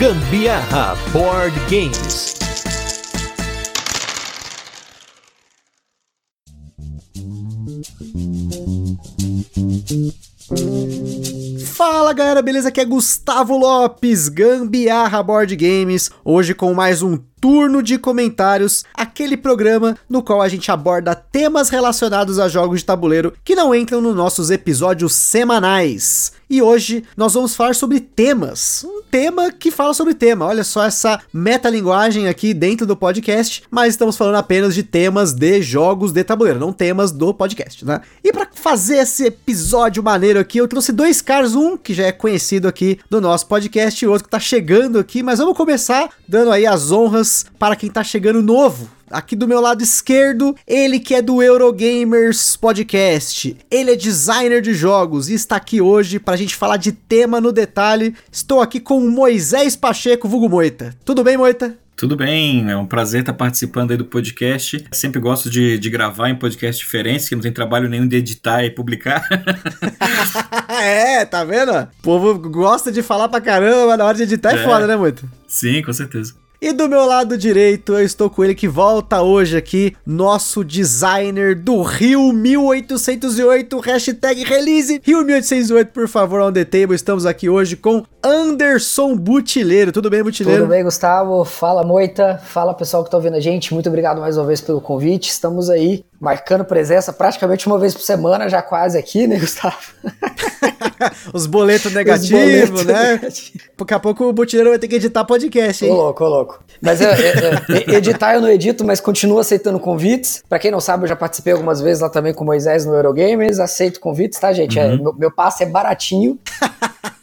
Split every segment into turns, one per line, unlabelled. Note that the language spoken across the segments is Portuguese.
Gambiarra Board Games.
Fala galera, beleza? Aqui é Gustavo Lopes, Gambiarra Board Games, hoje com mais um turno de comentários, aquele programa no qual a gente aborda temas relacionados a jogos de tabuleiro que não entram nos nossos episódios semanais. E hoje nós vamos falar sobre temas. Um tema que fala sobre tema. Olha só essa metalinguagem aqui dentro do podcast, mas estamos falando apenas de temas de jogos de tabuleiro, não temas do podcast, né? E para fazer esse episódio maneiro aqui, eu trouxe dois caras, um que já é conhecido aqui do nosso podcast e outro que tá chegando aqui, mas vamos começar dando aí as honras para quem tá chegando novo Aqui do meu lado esquerdo, ele que é do Eurogamers Podcast. Ele é designer de jogos e está aqui hoje para a gente falar de tema no detalhe. Estou aqui com o Moisés Pacheco, vulgo Moita. Tudo bem, Moita?
Tudo bem, é um prazer estar participando aí do podcast. Sempre gosto de, de gravar em podcast diferentes, que não tem trabalho nenhum de editar e publicar.
é, tá vendo? O povo gosta de falar pra caramba, na hora de editar é, é foda, né, Moita?
Sim, com certeza.
E do meu lado direito, eu estou com ele que volta hoje aqui, nosso designer do Rio 1808, hashtag release Rio 1808, por favor, on the table. Estamos aqui hoje com Anderson Butileiro. Tudo bem, Butileiro?
Tudo bem, Gustavo. Fala, Moita. Fala, pessoal que está ouvindo a gente. Muito obrigado mais uma vez pelo convite. Estamos aí marcando presença praticamente uma vez por semana, já quase aqui, né, Gustavo?
Os boletos negativos, né? Negativo. Daqui a pouco o Butileiro vai ter que editar podcast, hein?
Ô louco, ô louco. Mas eu, eu, eu, editar eu não edito, mas continuo aceitando convites. Pra quem não sabe, eu já participei algumas vezes lá também com o Moisés no Eurogames. Aceito convites, tá, gente? É, uhum. É, meu, meu passe é baratinho.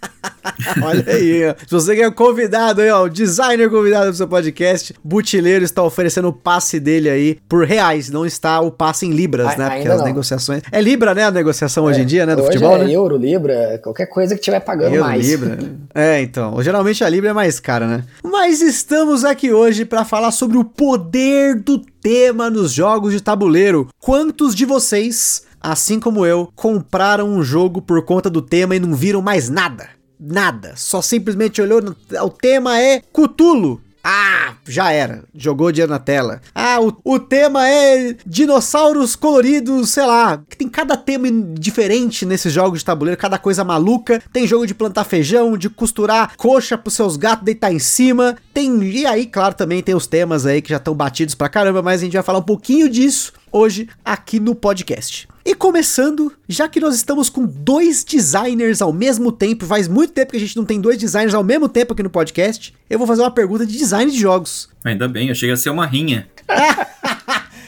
Olha aí, ó. Se você quer convidado aí, ó, o designer convidado do seu podcast, Butileiro está oferecendo o passe dele aí por reais, não está o passe em libras, a, né? Porque as não. negociações. É libra, né? A negociação é, hoje em dia, né? Do futebol,
é
né?
euro, libra, qualquer coisa que tiver pagando
euro,
mais.
Libra. é, então. Geralmente a libra é mais cara, né? Mas estamos aqui hoje para falar sobre o poder do tema nos jogos de tabuleiro. Quantos de vocês assim como eu, compraram um jogo por conta do tema e não viram mais nada nada. Só simplesmente olhou. No, o tema é Cutulo. Ah, já era. Jogou dinheiro na tela. Ah, o, o tema é dinossauros coloridos, sei lá. Tem cada tema diferente nesses jogos de tabuleiro, cada coisa maluca. Tem jogo de plantar feijão, de costurar coxa pros seus gatos deitar em cima. Tem. E aí, claro, também tem os temas aí que já estão batidos pra caramba, mas a gente vai falar um pouquinho disso hoje aqui no podcast. E começando, já que nós estamos com dois designers ao mesmo tempo, faz muito tempo que a gente não tem dois designers ao mesmo tempo aqui no podcast, eu vou fazer uma pergunta de design de jogos.
Ainda bem, eu cheguei a ser uma rinha.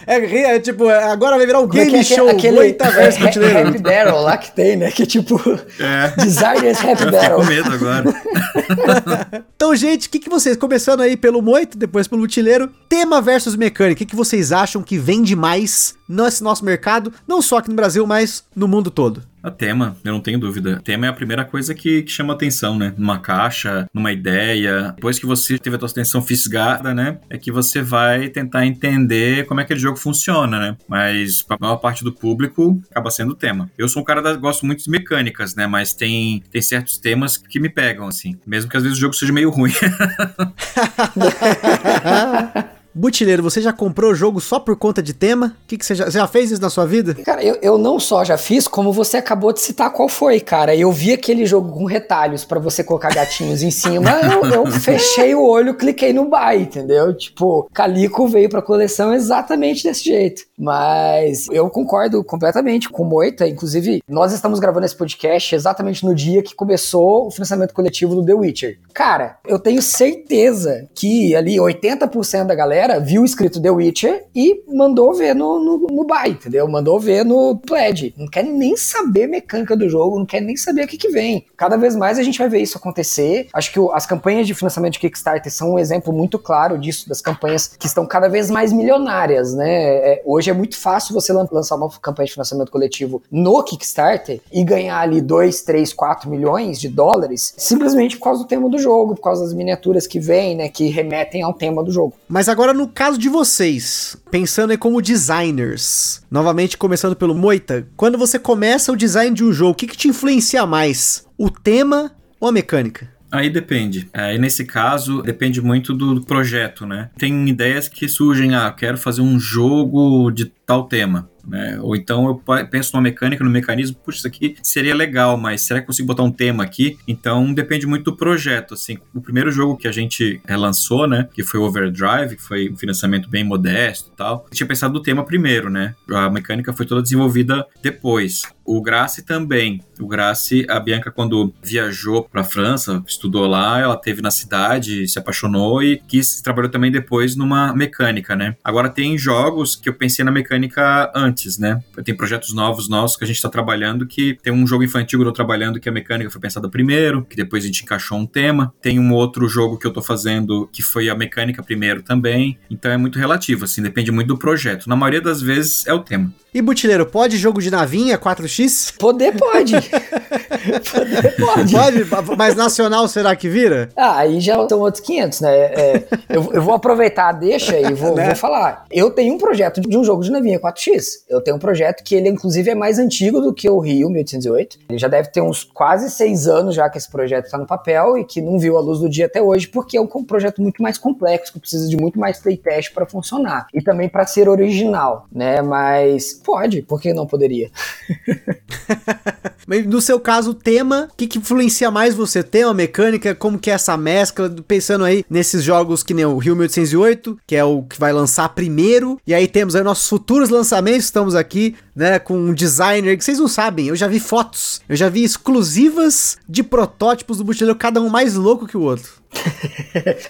É, é, tipo, agora vai virar um game é show. Aquele,
Moita versus é, Happy Battle lá que tem, né? Que tipo, é. designers Happy eu Battle.
com medo agora.
então, gente, o que, que vocês, começando aí pelo Moito, depois pelo Utileiro, tema versus mecânica, o que, que vocês acham que vende mais nesse nosso mercado, não só aqui no Brasil, mas no mundo todo?
A tema, eu não tenho dúvida. O tema é a primeira coisa que, que, chama atenção, né? Numa caixa, numa ideia. Depois que você teve a tua atenção fisgada, né? É que você vai tentar entender como é que aquele jogo funciona, né? Mas para a maior parte do público acaba sendo o tema. Eu sou um cara que gosto muito de mecânicas, né? Mas tem, tem certos temas que me pegam, assim. Mesmo que às vezes o jogo seja meio ruim.
Butileiro, você já comprou o jogo só por conta de tema? O que, que você, já, você já fez isso na sua vida?
Cara, eu, eu não só já fiz, como você acabou de citar qual foi, cara. Eu vi aquele jogo com retalhos para você colocar gatinhos em cima, eu, eu, fechei o olho, cliquei no buy, entendeu? Tipo, Calico veio pra coleção exatamente desse jeito. Mas eu concordo completamente com o Moita. Inclusive, nós estamos gravando esse podcast exatamente no dia que começou o financiamento coletivo do The Witcher. Cara, eu tenho certeza que ali 80% da galera viu escrito The Witcher e mandou ver no, no, no buy, entendeu? Mandou ver no pledge. Não quer nem saber mecânica do jogo, não quer nem saber o que, que vem. Cada vez mais a gente vai ver isso acontecer. Acho que as campanhas de financiamento de Kickstarter são um exemplo muito claro disso, das campanhas que estão cada vez mais milionárias, né? É, hoje é muito fácil você lançar uma campanha de financiamento coletivo no Kickstarter e ganhar ali 2, 3, 4 milhões de dólares simplesmente por causa do tema do jogo, por causa das miniaturas que vêm, né, que remetem ao tema do jogo.
Mas agora no caso de vocês, pensando aí como designers, novamente começando pelo Moita, quando você começa o design de um jogo, o que, que te influencia mais? O tema ou a mecânica?
Aí depende. Aí nesse caso, depende muito do projeto, né? Tem ideias que surgem, ah, quero fazer um jogo de tal tema. Né? Ou então eu penso numa mecânica, no mecanismo, puxa, isso aqui seria legal, mas será que consigo botar um tema aqui? Então depende muito do projeto. Assim, o primeiro jogo que a gente lançou, né, que foi o Overdrive, que foi um financiamento bem modesto e tal, eu tinha pensado no tema primeiro, né? A mecânica foi toda desenvolvida depois. O Grace também. O Grace, a Bianca, quando viajou para a França, estudou lá, ela teve na cidade, se apaixonou e quis trabalhou também depois numa mecânica, né? Agora tem jogos que eu pensei na mecânica antes, né? Tem projetos novos nossos que a gente está trabalhando que tem um jogo infantil que eu tô trabalhando que a mecânica foi pensada primeiro, que depois a gente encaixou um tema. Tem um outro jogo que eu tô fazendo que foi a mecânica primeiro também. Então é muito relativo, assim, depende muito do projeto. Na maioria das vezes é o tema.
E Butileiro, pode jogo de navinha 4x?
Poder pode.
Poder pode. Pode, mas nacional será que vira?
Ah, aí já são outros 500, né? É, eu, eu, vou aproveitar, deixa e vou, né? vou falar. Eu tenho um projeto de um jogo de navinha 4x. Eu tenho um projeto que ele, inclusive, é mais antigo do que o Rio 1808. Ele já deve ter uns quase seis anos já que esse projeto está no papel e que não viu a luz do dia até hoje, porque é um projeto muito mais complexo, que precisa de muito mais playtest para funcionar. E também para ser original, né? Mas Pode, por que não poderia?
Mas no seu caso, o tema, o que, que influencia mais você? Tema, mecânica, como que é essa mescla? Pensando aí nesses jogos que nem o Rio 1808, que é o que vai lançar primeiro, e aí temos aí nossos futuros lançamentos, estamos aqui, né, com um designer que vocês não sabem, eu já vi fotos, eu já vi exclusivas de protótipos do Butileiro, cada um mais louco que o outro.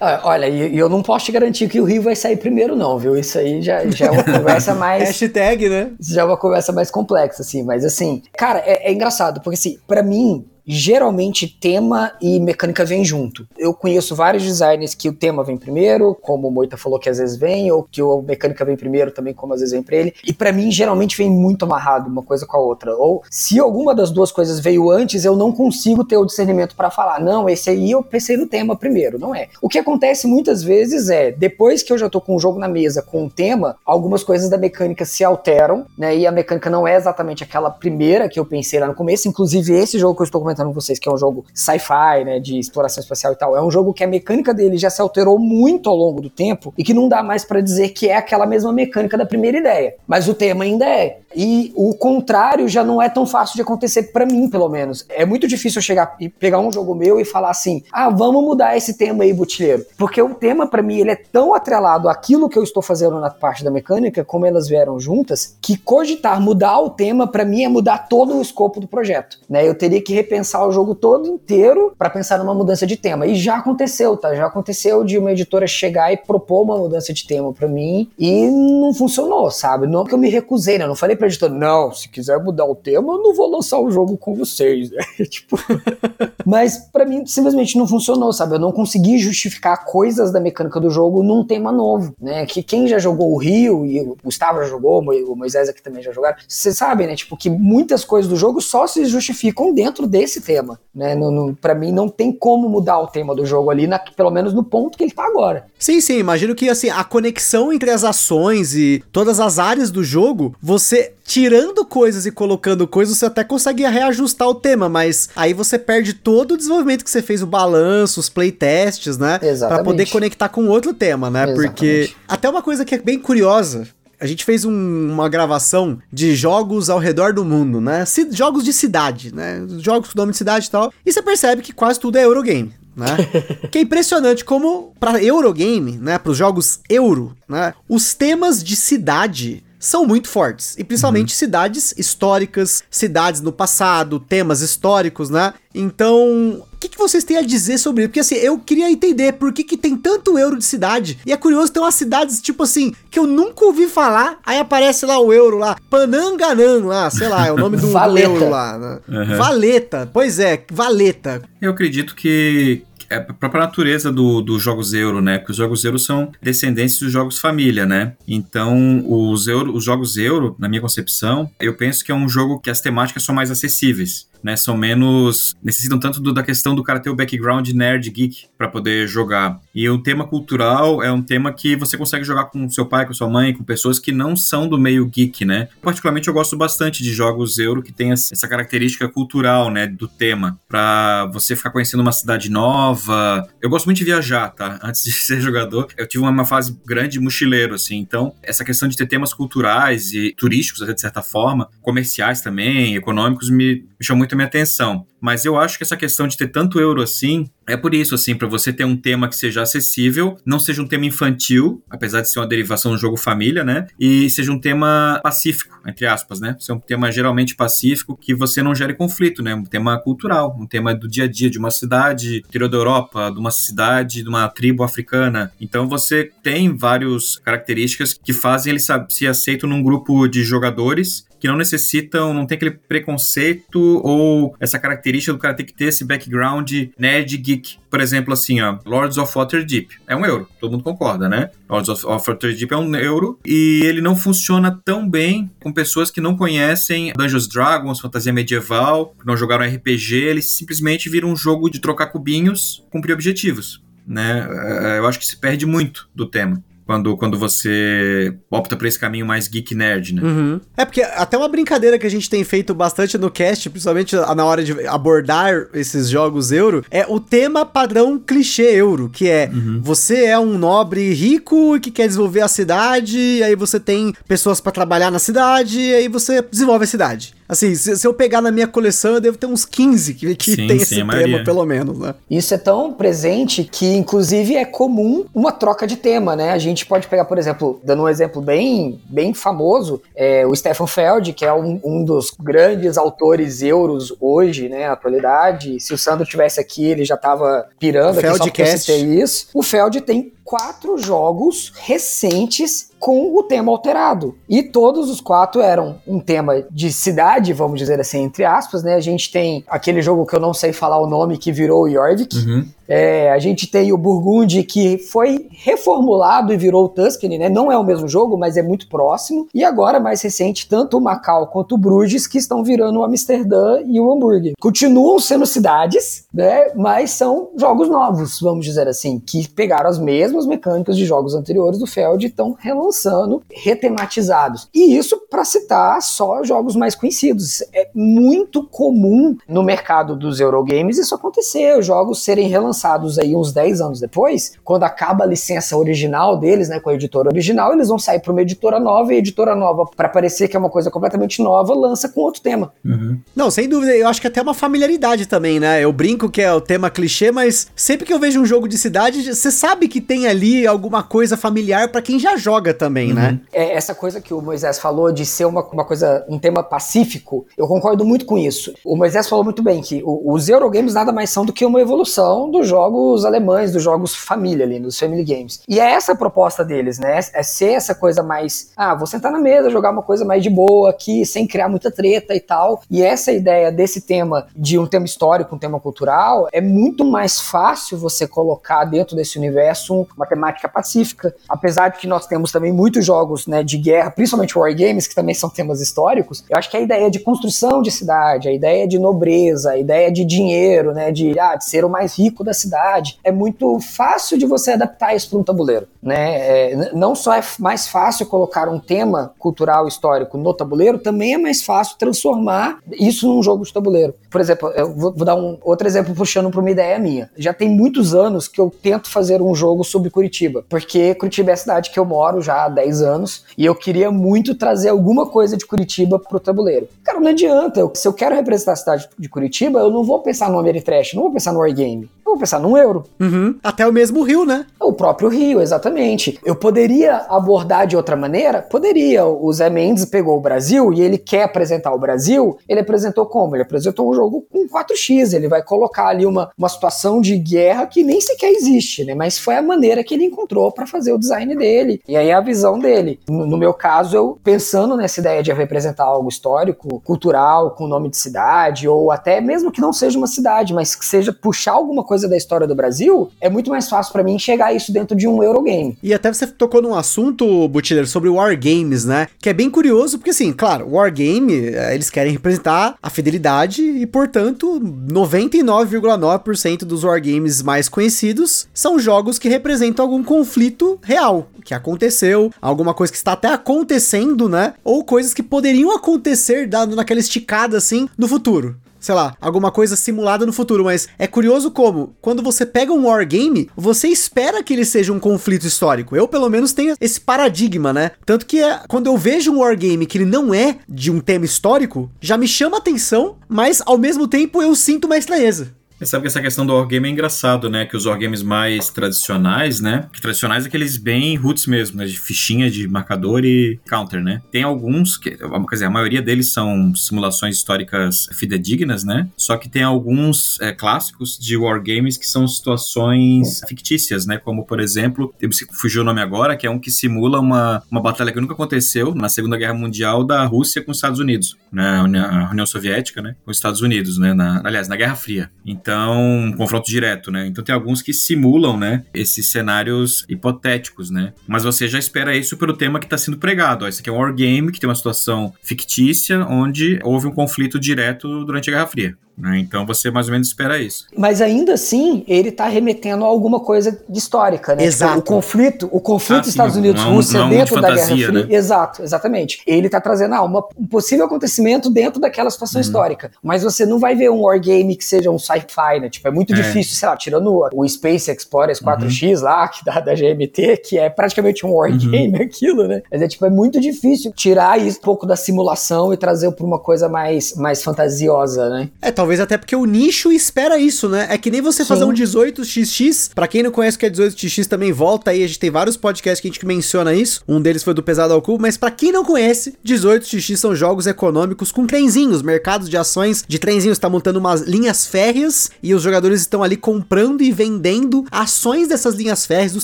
Ah, olha, e eu não posso te garantir que o Rio vai sair primeiro, não, viu? Isso aí já, já é uma conversa mais.
Hashtag, né?
Já é uma conversa mais complexa, assim. Mas, assim, cara, é, é engraçado, porque, assim, pra mim, geralmente tema e mecânica vêm junto. Eu conheço vários designers que o tema vem primeiro, como o Moita falou que às vezes vem, ou que a mecânica vem primeiro também, como às vezes vem pra ele. E para mim, geralmente vem muito amarrado uma coisa com a outra. Ou se alguma das duas coisas veio antes, eu não consigo ter o discernimento para falar, não, esse aí eu pensei no tema primeiro. Não é. O que acontece muitas vezes é, depois que eu já tô com o jogo na mesa, com o tema, algumas coisas da mecânica se alteram, né? E a mecânica não é exatamente aquela primeira que eu pensei lá no começo. Inclusive, esse jogo que eu estou comentando comentando com vocês que é um jogo sci-fi, né, de exploração espacial e tal. É um jogo que a mecânica dele já se alterou muito ao longo do tempo e que não dá mais para dizer que é aquela mesma mecânica da primeira ideia. Mas o tema ainda é. E o contrário já não é tão fácil de acontecer para mim, pelo menos. É muito difícil eu chegar e pegar um jogo meu e falar assim: "Ah, vamos mudar esse tema aí, botilheiro". Porque o tema para mim ele é tão atrelado àquilo que eu estou fazendo na parte da mecânica, como elas vieram juntas, que cogitar mudar o tema para mim é mudar todo o escopo do projeto, né? Eu teria que repensar pensar o jogo todo inteiro para pensar numa mudança de tema. E já aconteceu, tá? Já aconteceu de uma editora chegar e propor uma mudança de tema para mim e não funcionou, sabe? Não que eu me recusei, né? Eu não falei pra editora, não, se quiser mudar o tema, eu não vou lançar o jogo com vocês, né? tipo. Mas para mim simplesmente não funcionou, sabe? Eu não consegui justificar coisas da mecânica do jogo num tema novo, né? Que quem já jogou o Rio e o Gustavo já jogou, o Moisés aqui também já jogaram, você sabe, né? Tipo, que muitas coisas do jogo só se justificam dentro desse esse tema, né? para mim não tem como mudar o tema do jogo ali, na, pelo menos no ponto que ele tá agora.
Sim, sim, imagino que assim, a conexão entre as ações e todas as áreas do jogo, você tirando coisas e colocando coisas, você até consegue reajustar o tema, mas aí você perde todo o desenvolvimento que você fez, o balanço, os playtests, né?
Exatamente.
Pra poder conectar com outro tema, né? Exatamente. Porque até uma coisa que é bem curiosa, a gente fez um, uma gravação de jogos ao redor do mundo, né? C jogos de cidade, né? Jogos com nome de cidade e tal. E você percebe que quase tudo é Eurogame. Né? que é impressionante como para Eurogame, né, para os jogos euro, né, os temas de cidade são muito fortes. E principalmente uhum. cidades históricas, cidades no passado, temas históricos, né? Então, o que, que, vocês têm a dizer sobre isso? Porque assim, eu queria entender por que, que tem tanto euro de cidade. E é curioso ter umas cidades, tipo assim, que eu nunca ouvi falar. Aí aparece lá o euro lá, Pananganan lá, sei lá, é o nome do, do euro lá. Né? Uhum. Valeta, pois é, Valeta.
Eu acredito que, é a própria natureza dos do jogos euro, né? Porque os jogos euro são descendentes dos jogos família, né? Então, os, euro, os jogos euro, na minha concepção, eu penso que é um jogo que as temáticas são mais acessíveis. Né? São menos. necessitam tanto do, da questão do cara ter o background nerd geek para poder jogar. E o tema cultural é um tema que você consegue jogar com seu pai, com sua mãe, com pessoas que não são do meio geek, né? Particularmente eu gosto bastante de jogos euro que tem essa característica cultural, né, do tema, para você ficar conhecendo uma cidade nova. Eu gosto muito de viajar, tá? Antes de ser jogador, eu tive uma fase grande de mochileiro, assim. Então, essa questão de ter temas culturais e turísticos, de certa forma, comerciais também, econômicos, me, me chamou muito a minha atenção. Mas eu acho que essa questão de ter tanto euro assim, é por isso, assim, para você ter um tema que seja acessível, não seja um tema infantil, apesar de ser uma derivação do jogo família, né? E seja um tema pacífico, entre aspas, né? Ser um tema geralmente pacífico que você não gere conflito, né? Um tema cultural, um tema do dia a dia de uma cidade, interior da Europa, de uma cidade, de uma tribo africana. Então você tem várias características que fazem ele se aceito num grupo de jogadores que não necessitam, não tem aquele preconceito ou essa característica do cara ter que ter esse background nerd geek. Por exemplo, assim, ó, Lords of Waterdeep é um euro, todo mundo concorda, né? Lords of, of Waterdeep é um euro e ele não funciona tão bem com pessoas que não conhecem Dungeons Dragons, fantasia medieval, não jogaram RPG, eles simplesmente viram um jogo de trocar cubinhos, cumprir objetivos. Né? É, eu acho que se perde muito do tema quando, quando você opta por esse caminho mais geek nerd, né?
Uhum. É porque até uma brincadeira que a gente tem feito bastante no cast, principalmente na hora de abordar esses jogos euro, é o tema padrão clichê euro, que é uhum. você é um nobre rico que quer desenvolver a cidade, e aí você tem pessoas para trabalhar na cidade, e aí você desenvolve a cidade. Assim, se, se, eu pegar na minha coleção, eu devo ter uns 15 que, que sim, tem sim, esse tema, pelo menos, né?
Isso é tão presente que, inclusive, é comum uma troca de tema, né? A gente pode pegar, por exemplo, dando um exemplo bem, bem famoso, é, o Stefan Feld, que é um, um dos grandes autores euros hoje, né, na atualidade. Se o Sandro tivesse aqui, ele já tava pirando o aqui só porque eu isso. O Feld tem quatro jogos recentes com o tema alterado. E todos os quatro eram um tema de cidade, vamos dizer assim, entre aspas, né? A gente tem aquele jogo que eu não sei falar o nome, que virou o Jorvik. Uhum. É, a gente tem o Burgundy, que foi reformulado e virou o Tuscany, né? Não é o mesmo jogo, mas é muito próximo. E agora, mais recente, tanto o Macau quanto o Bruges, que estão virando o Amsterdã e o Hamburgo. Continuam sendo cidades, né? Mas são jogos novos, vamos dizer assim, que pegaram as mesmas mecânicas de jogos anteriores do Feld e estão relançando, retematizados. E isso para citar só jogos mais conhecidos. É muito comum no mercado dos Eurogames isso acontecer, os jogos serem relançados lançados aí uns 10 anos depois, quando acaba a licença original deles, né, com a editora original, eles vão sair para uma editora nova e a editora nova, para parecer que é uma coisa completamente nova, lança com outro tema.
Uhum. Não, sem dúvida, eu acho que até uma familiaridade também, né? Eu brinco que é o tema clichê, mas sempre que eu vejo um jogo de cidade, você sabe que tem ali alguma coisa familiar para quem já joga também, né? uhum. né?
É essa coisa que o Moisés falou de ser uma, uma coisa, um tema pacífico, eu concordo muito com isso. O Moisés falou muito bem que os Eurogames nada mais são do que uma evolução do jogos alemães, dos jogos família ali, dos family games. E é essa a proposta deles, né? É ser essa coisa mais, ah, vou sentar na mesa, jogar uma coisa mais de boa aqui, sem criar muita treta e tal. E essa ideia desse tema, de um tema histórico, um tema cultural, é muito mais fácil você colocar dentro desse universo uma temática pacífica. Apesar de que nós temos também muitos jogos, né, de guerra, principalmente war games, que também são temas históricos, eu acho que a ideia de construção de cidade, a ideia de nobreza, a ideia de dinheiro, né, de, ah, de ser o mais rico da cidade, é muito fácil de você adaptar isso para um tabuleiro. Né? É, não só é mais fácil colocar um tema cultural histórico no tabuleiro, também é mais fácil transformar isso num jogo de tabuleiro. Por exemplo, eu vou, vou dar um outro exemplo puxando para uma ideia minha. Já tem muitos anos que eu tento fazer um jogo sobre Curitiba, porque Curitiba é a cidade que eu moro já há 10 anos e eu queria muito trazer alguma coisa de Curitiba pro tabuleiro. Cara, não adianta. Eu, se eu quero representar a cidade de Curitiba, eu não vou pensar no Ameritrash, não vou pensar no Wargame. Eu vou pensar num euro.
Uhum. Até o mesmo Rio, né?
O próprio Rio, exatamente. Eu poderia abordar de outra maneira? Poderia. O Zé Mendes pegou o Brasil e ele quer apresentar o Brasil. Ele apresentou como? Ele apresentou um jogo com 4x. Ele vai colocar ali uma, uma situação de guerra que nem sequer existe, né? Mas foi a maneira que ele encontrou para fazer o design dele. E aí a visão dele. No, no, meu caso, eu pensando nessa ideia de representar algo histórico, cultural, com nome de cidade, ou até mesmo que não seja uma cidade, mas que seja puxar alguma coisa da história do Brasil, é muito mais fácil para mim enxergar isso dentro de um Eurogame.
E até você tocou num assunto, Butler, sobre Wargames, né? Que é bem curioso, porque assim, claro, Wargame, eh, eles querem representar a fidelidade e, portanto, 99,9% dos Wargames mais conhecidos são jogos que representam algum conflito real, que aconteceu, alguma coisa que está até acontecendo, né? Ou coisas que poderiam acontecer dando naquela esticada assim no futuro sei lá, alguma coisa simulada no futuro, mas é curioso como, quando você pega um wargame, você espera que ele seja um conflito histórico. Eu, pelo menos, tenho esse paradigma, né? Tanto que é, quando eu vejo um wargame que ele não é de um tema histórico, já me chama atenção, mas ao mesmo tempo eu sinto uma estranheza.
Você sabe que essa questão do wargame é engraçado, né? Que os wargames mais tradicionais, né? Que tradicionais é aqueles bem roots mesmo, né? De fichinha, de marcador e counter, né? Tem alguns, que, quer dizer, a maioria deles são simulações históricas fidedignas, né? Só que tem alguns é, clássicos de wargames que são situações fictícias, né? Como, por exemplo, fugiu o nome agora, que é um que simula uma, uma batalha que nunca aconteceu na Segunda Guerra Mundial da Rússia com os Estados Unidos, né? A União Soviética, né? Com os Estados Unidos, né? Na, aliás, na Guerra Fria. Então, então, um confronto direto, né? Então tem alguns que simulam, né, esses cenários hipotéticos, né? Mas você já espera isso pelo tema que está sendo pregado. Ó, esse aqui é um wargame que tem uma situação fictícia onde houve um conflito direto durante a Guerra Fria. Né? Então você mais ou menos espera isso.
Mas ainda assim, ele está remetendo a alguma coisa de histórica, né?
Exato.
Tipo, o conflito, o conflito ah, Estados Unidos-Rússia é dentro de fantasia, da Guerra Fria. Né? Exato, exatamente. Ele está trazendo ah, uma, um possível acontecimento dentro daquela situação uhum. histórica. Mas você não vai ver um wargame que seja um sci-fi, né? Tipo, é muito é. difícil, sei lá, tirando o Space Explorers 4X uhum. lá, que da, da GMT, que é praticamente um wargame uhum. aquilo, né? Mas é tipo, é muito difícil tirar isso um pouco da simulação e trazer para uma coisa mais, mais fantasiosa, né?
É, talvez talvez até porque o nicho espera isso, né? É que nem você Sim. fazer um 18xx. Para quem não conhece o que é 18xx, também volta aí. A gente tem vários podcasts que a gente menciona isso. Um deles foi do Pesado ao Cubo. Mas para quem não conhece, 18xx são jogos econômicos com trenzinhos, mercados de ações de trenzinhos. Tá montando umas linhas férreas e os jogadores estão ali comprando e vendendo ações dessas linhas férreas dos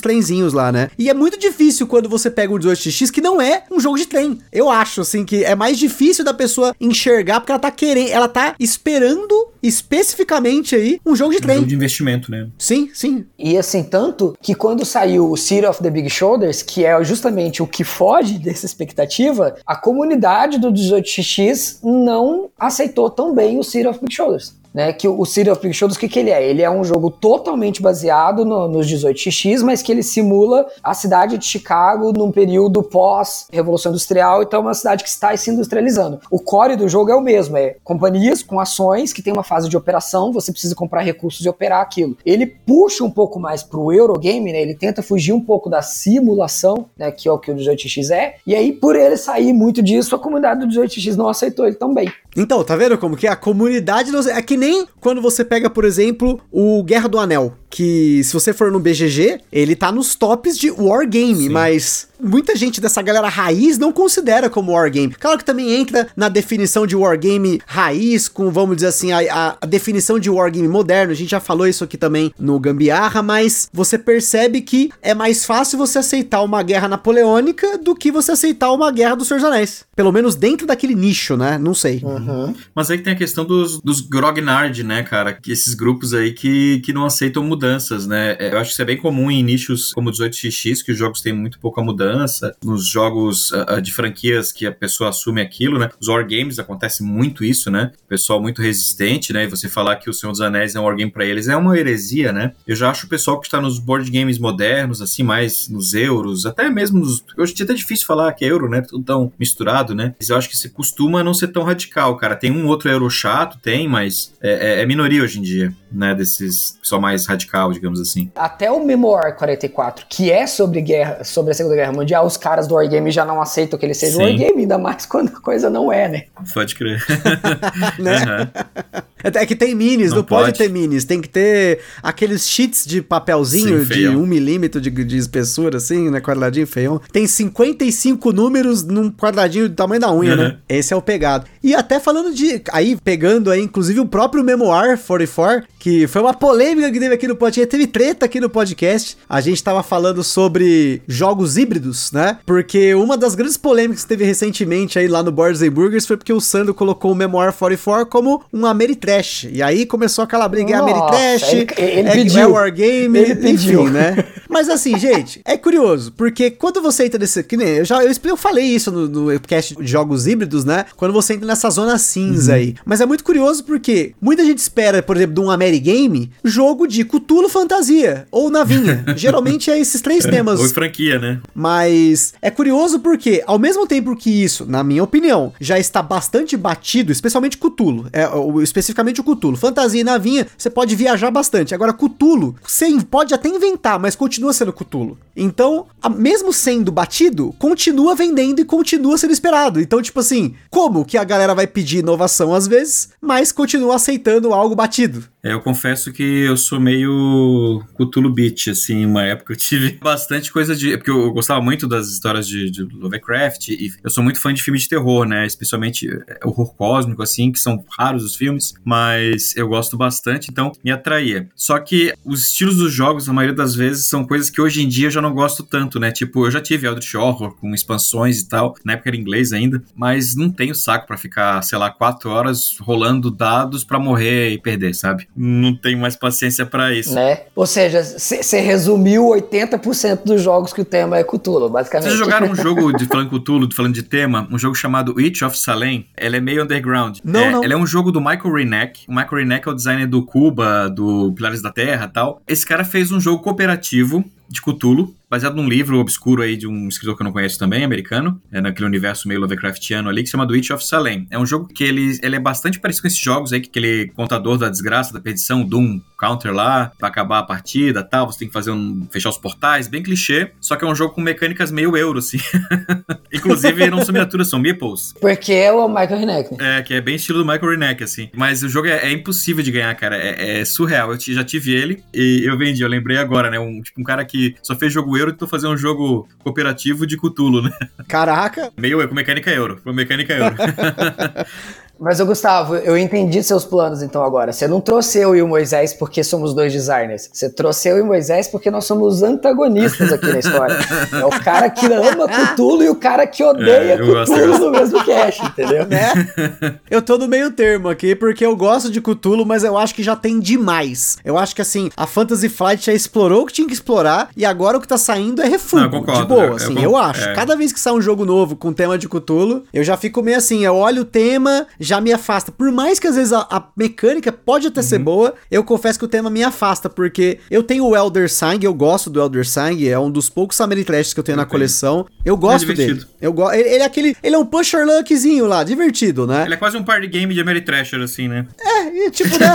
trenzinhos lá, né? E é muito difícil quando você pega um 18x que não é um jogo de trem. Eu acho, assim, que é mais difícil da pessoa enxergar porque ela tá querendo, ela tá esperando especificamente aí um jogo de trem. Um jogo
de investimento, né?
Sim, sim.
E assim, tanto que quando saiu o City of the Big Shoulders, que é justamente o que foge dessa expectativa, a comunidade do 18x não aceitou tão bem o City of Big Shoulders né? Que o City of Pictures, o que, que ele é? Ele é um jogo totalmente baseado no, nos 18x, mas que ele simula a cidade de Chicago num período pós-revolução industrial, então é uma cidade que está se industrializando. O core do jogo é o mesmo, é companhias com ações que tem uma fase de operação, você precisa comprar recursos e operar aquilo. Ele puxa um pouco mais pro Eurogame, né? Ele tenta fugir um pouco da simulação, né? Que é o que o 18x é, e aí por ele sair muito disso, a comunidade do 18x não aceitou ele também.
Então, tá vendo como que a comunidade é que nem quando você pega, por exemplo, o Guerra do Anel que se você for no BGG, ele tá nos tops de Wargame, Sim. mas muita gente dessa galera raiz não considera como Wargame. Claro que também entra na definição de Wargame raiz, com, vamos dizer assim, a, a, definição de Wargame moderno, a gente já falou isso aqui também no Gambiarra, mas você percebe que é mais fácil você aceitar uma guerra napoleônica do que você aceitar uma guerra dos Senhor dos Anéis. Pelo menos dentro daquele nicho, né? Não sei.
Uhum. Mas aí que tem a questão dos, dos grognard, né, cara? Que esses grupos aí que, que não aceitam mudança mudanças, né? É, eu acho que isso é bem comum em nichos como 18xx, que os jogos têm muito pouca mudança. Nos jogos uh, de franquias que a pessoa assume aquilo, né? Os wargames acontece muito isso, né? O pessoal muito resistente, né? E você falar que o Senhor dos Anéis é um wargame para eles é uma heresia, né? Eu já acho o pessoal que está nos board games modernos, assim, mais nos euros, até mesmo nos. Hoje é até difícil falar que é euro, né? Tudo tão misturado, né? Mas eu acho que se costuma não ser tão radical, cara. Tem um outro euro chato, tem, mas é, é, é minoria hoje em dia, né? Desses pessoal mais radical, digamos assim.
Até o Memoir 44, que é sobre guerra, sobre a Segunda Guerra Mundial, os caras do Wargame já não aceitam que ele seja Sim. Wargame, ainda mais quando a coisa não é, né?
Pode crer.
né? Uhum. É que tem minis, não, não pode. pode. ter minis, tem que ter aqueles sheets de papelzinho Sim, de um milímetro de, de espessura, assim, né? Quadradinho feião. Tem 55 números num quadradinho do tamanho da unha, uhum. né? Esse é o pegado. E até falando de. Aí, pegando aí, inclusive, o próprio Memoir 44, que foi uma polêmica que teve aqui no podcast, teve treta aqui no podcast. A gente tava falando sobre jogos híbridos, né? Porque uma das grandes polêmicas que teve recentemente aí lá no Boards and Burgers foi porque o Sandro colocou o Memoir 44 como um Ameritrash. E aí começou aquela briga, é Ameritrash,
ele, ele
é,
pediu.
é Wargame, enfim, né? Mas assim, gente, é curioso, porque quando você entra nesse. Que nem, eu já eu, eu falei isso no, no cast de jogos híbridos, né? Quando você entra nessa zona cinza aí. Mas é muito curioso porque muita gente espera, por exemplo, de um Amerigame, jogo de Cthulhu fantasia ou navinha. Geralmente é esses três temas.
Ou franquia, né?
Mas é curioso porque, ao mesmo tempo que isso, na minha opinião, já está bastante batido, especialmente Cthulhu, é, especificamente o Cthulhu. Fantasia e navinha, você pode viajar bastante. Agora, Cthulhu, você pode até inventar, mas continua sendo Cthulhu. Então, a- mesmo sendo batido, continua vendendo e continua sendo esperado. Então, tipo assim, como que a galera vai pedir inovação às vezes, mas continua aceitando algo batido?
É, eu confesso que eu sou meio Cthulhu Beach, assim, uma época eu tive bastante coisa de... é Porque eu gostava muito das histórias de, de Lovecraft e eu sou muito fã de filmes de terror, né? Especialmente é, horror cósmico, assim, que são raros os filmes, mas eu gosto bastante, então me atraía. Só que os estilos dos jogos, na maioria das vezes, são coisas que hoje em dia eu já não gosto tanto, né? Tipo, eu já tive Eldritch Horror com expansões e tal, na época era inglês ainda, mas não tenho saco pra ficar, sei lá, quatro horas rolando dados pra morrer e perder, sabe? Não tenho mais paciência pra isso.
Né? Ou seja, você resumiu 80% dos jogos que o tema é Cthulhu, basicamente.
Vocês jogaram um jogo de falando Cthulhu, falando de tema, um jogo chamado Witch of Salem? Ele é meio underground.
Não,
é,
não.
Ele é um jogo do Michael Reneck. O Michael Reneck é o designer do Cuba, do Pilares da Terra e tal. Esse cara fez um jogo cooperativo de Cthulhu, baseado num livro obscuro aí de um escritor que eu não conheço também, americano, é naquele universo meio Lovecraftiano ali, que se chama The Witch of Salem. É um jogo que ele, ele é bastante parecido com esses jogos aí, que aquele contador da desgraça, da perdição, Doom Counter lá, pra acabar a partida tal, você tem que fazer um. fechar os portais, bem clichê, só que é um jogo com mecânicas meio euro, assim. Inclusive, não são miniaturas, são meeples.
Porque é o Michael Hineck.
É, que é bem estilo do Michael Reneck, assim. Mas o jogo é, é impossível de ganhar, cara. É, é surreal. Eu já tive ele e eu vendi, eu lembrei agora, né? Um, tipo, um cara que só fez jogo euro e tentou fazer um jogo cooperativo de Cthulhu, né?
Caraca,
Meio com mecânica euro. Com mecânica euro.
Mas, ô Gustavo, eu entendi seus planos então agora. Você não trouxe eu e o Moisés porque somos dois designers. Você trouxe eu e o Moisés porque nós somos antagonistas aqui na história. É o cara que ama Cthulhu e o cara que odeia
É, eu eu
Cthulhu no mesmo cast, entendeu?
né? eu tô no meio termo aqui, porque eu gosto de Cthulhu, mas eu acho que já tem demais. Eu acho que assim, a Fantasy Flight já explorou o que tinha que explorar, e agora o que tá saindo é refugo.
Eu concordo,
de boa,
eu- eu
assim,
con-
eu, acho.
é.
Cada vez que sai um jogo novo com tema de Cthulhu, eu já fico meio assim, eu olho o tema, já me afasta. Por mais que às vezes a, a mecânica pode até
Uhum.
ser boa, eu confesso que o tema me afasta, porque eu tenho o Elder Sang, eu gosto do Elder Sang, é um dos poucos Ameritrash que eu tenho
Eu
na
tenho.
coleção. Eu gosto dele.
divertido.
Eu go ele, ele é aquele, ele é um pusher luckzinho lá, divertido, né?
Ele é quase um party game de Ameritrasher, assim, né?
É, e, tipo, né?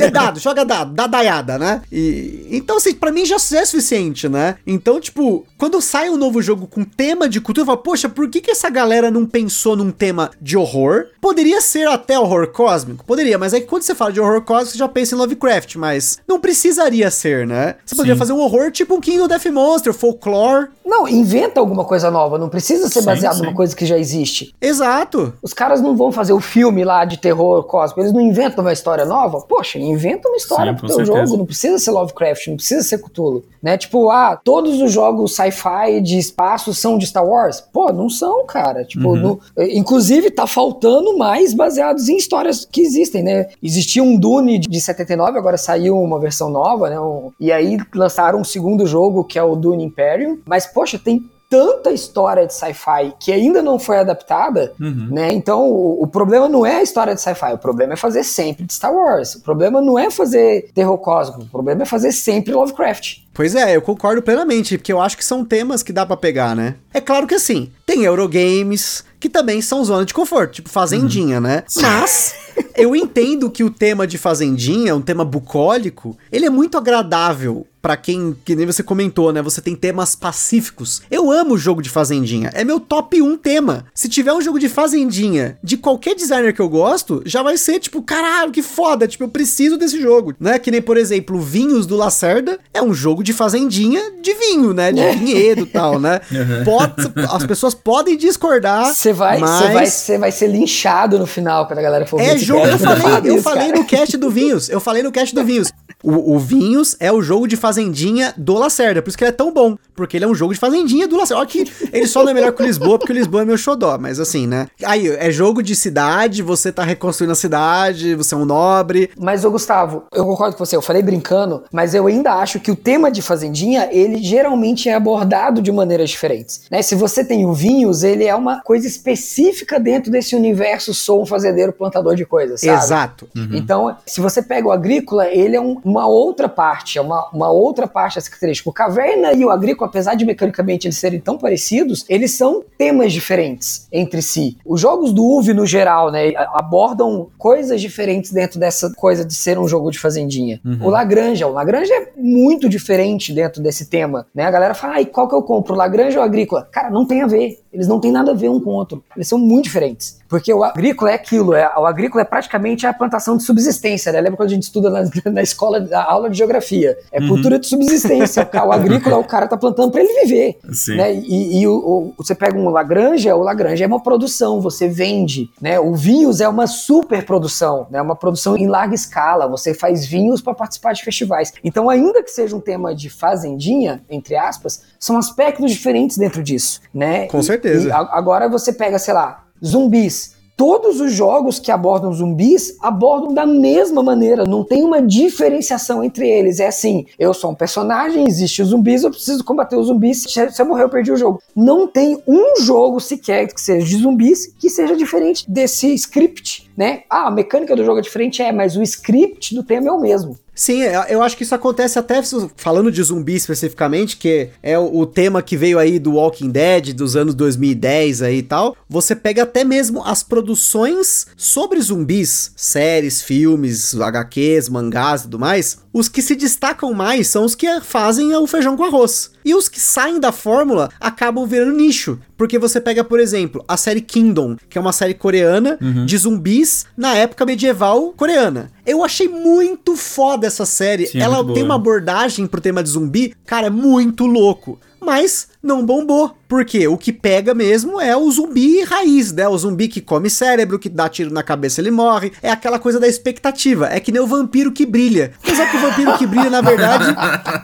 É, é dado, joga dado, dá daiada, né? E, então, assim, pra mim já é suficiente, né? Então, tipo, quando sai um novo jogo com tema de cultura, eu falo, poxa, por que, que essa galera não pensou num tema de horror? Poderia ser até horror cósmico? Poderia, mas aí quando você fala de horror cósmico, você já pensa em Lovecraft, mas não precisaria ser, né? Você poderia
Sim.
fazer um horror tipo um King of Death Monster, folklore.
Não, inventa alguma coisa nova. Não precisa ser
Sim,
baseado
sim.
numa coisa que já existe.
Exato.
Os caras não vão fazer o filme lá de terror cósmico, eles não inventam uma história nova. Poxa, inventa uma história
Sim,
pro teu
certeza.
jogo, não precisa ser Lovecraft, não precisa ser Cthulhu, né? Tipo, ah, todos os jogos sci-fi de espaço são de Star Wars? Pô, não são, cara. Tipo,
Uhum.
no- inclusive tá faltando mais baseados em histórias que existem, né? Existia um Dune de 79, agora saiu uma versão nova, né? E aí lançaram um segundo jogo que é o Dune Imperium, mas poxa, tem tanta história de sci-fi que ainda não foi adaptada,
Uhum.
né? Então, o, o problema não é a história de sci-fi, o problema é fazer sempre de Star Wars. O problema não é fazer terror cósmico, o problema é fazer sempre Lovecraft.
Pois é, eu concordo plenamente, porque eu acho que são temas que dá pra pegar, né? É claro que assim, tem Eurogames, que também são zona de conforto, tipo Fazendinha, né? Mas eu entendo que o tema de Fazendinha, um tema bucólico, ele é muito agradável pra quem, que nem você comentou, né? Você tem temas pacíficos. Eu amo jogo de fazendinha. É meu top 1 tema. Se tiver um jogo de fazendinha de qualquer designer que eu gosto, já vai ser tipo, caralho, que foda. Tipo, eu preciso desse jogo, né? Que nem, por exemplo, Vinhos do Lacerda é um jogo de fazendinha de vinho, né? De vinhedo e tal, né? Pode, as pessoas podem discordar.
Você vai,
mas...
você vai, você vai ser linchado no final quando a galera for ver
É jogo, eu falei, eu falei no cast do Vinhos, eu falei no cast do Vinhos. O, o Vinhos é o jogo de fazendinha do Lacerda, por isso que ele é tão bom, porque ele é um jogo de fazendinha do Lacerda. Olha que ele só não é melhor que o Lisboa, porque o Lisboa é meu xodó, mas assim, né? Aí, é jogo de cidade, você tá reconstruindo a cidade, você é um nobre.
Mas, ô Gustavo, eu concordo com você, eu falei brincando, mas eu ainda acho que o tema de Fazendinha, ele geralmente é abordado de maneiras diferentes. Né? Se você tem o Vinhos, ele é uma coisa específica dentro desse universo sou um fazendeiro plantador de coisas, sabe?
Exato.
Então, se você pega o agrícola, ele é um- uma outra parte, é uma, uma outra parte dessa característica. O caverna e o agrícola, apesar de mecanicamente eles serem tão parecidos, eles são temas diferentes entre si. Os jogos do UV, no geral, né, abordam coisas diferentes dentro dessa coisa de ser um jogo de fazendinha. O Lagranja, o Lagranja é muito diferente dentro desse tema, né? A galera fala, ai, qual que eu compro, o Lagranja ou o agrícola? Cara, não tem a ver. Eles não têm nada a ver um com o outro. Eles são muito diferentes. Porque o agrícola é aquilo, é, o agrícola é praticamente a plantação de subsistência, né? Lembra quando a gente estuda na, na escola, na aula de geografia? É cultura de subsistência. O, agrícola, o cara tá plantando para ele viver.
Sim.
Né? E, e o, o- você pega um Lagranja, o Lagranja é uma produção, você vende, né? O Vinhos é uma super produção, né? Uma produção em larga escala, você faz vinhos para participar de festivais. Então, ainda que seja um tema de fazendinha, entre aspas, são aspectos diferentes dentro disso, né?
Com
E-
certeza.
e a- agora você pega, sei lá, zumbis. Todos os jogos que abordam zumbis abordam da mesma maneira, não tem uma diferenciação entre eles. É assim: eu sou um personagem, existe os zumbis, eu preciso combater os zumbis. Se eu morrer, eu perdi o jogo. Não tem um jogo sequer que seja de zumbis que seja diferente desse script, né? Ah, a mecânica do jogo é diferente, é, mas o script do tema é o mesmo.
Sim, eu eu acho que isso acontece até falando de zumbi especificamente, que é o tema que veio aí do Walking Dead dos anos 2010 aí e tal. Você pega até mesmo as produções sobre zumbis, séries, filmes, HQs, mangás e tudo mais. Os que se destacam mais são os que fazem o feijão com arroz. E os que saem da fórmula acabam virando nicho. Porque você pega, por exemplo, a série Kingdom, que é uma série coreana de zumbis na época medieval coreana. Eu achei muito foda essa série.
Sim, é
Ela tem uma abordagem pro tema de zumbi, cara, muito louco. Mas não bombou. Porque o que pega mesmo é o zumbi raiz, né? O zumbi que come cérebro, que dá tiro na cabeça ele morre. É aquela coisa da expectativa. É que nem o vampiro que brilha. Mas é que o vampiro que brilha, na verdade,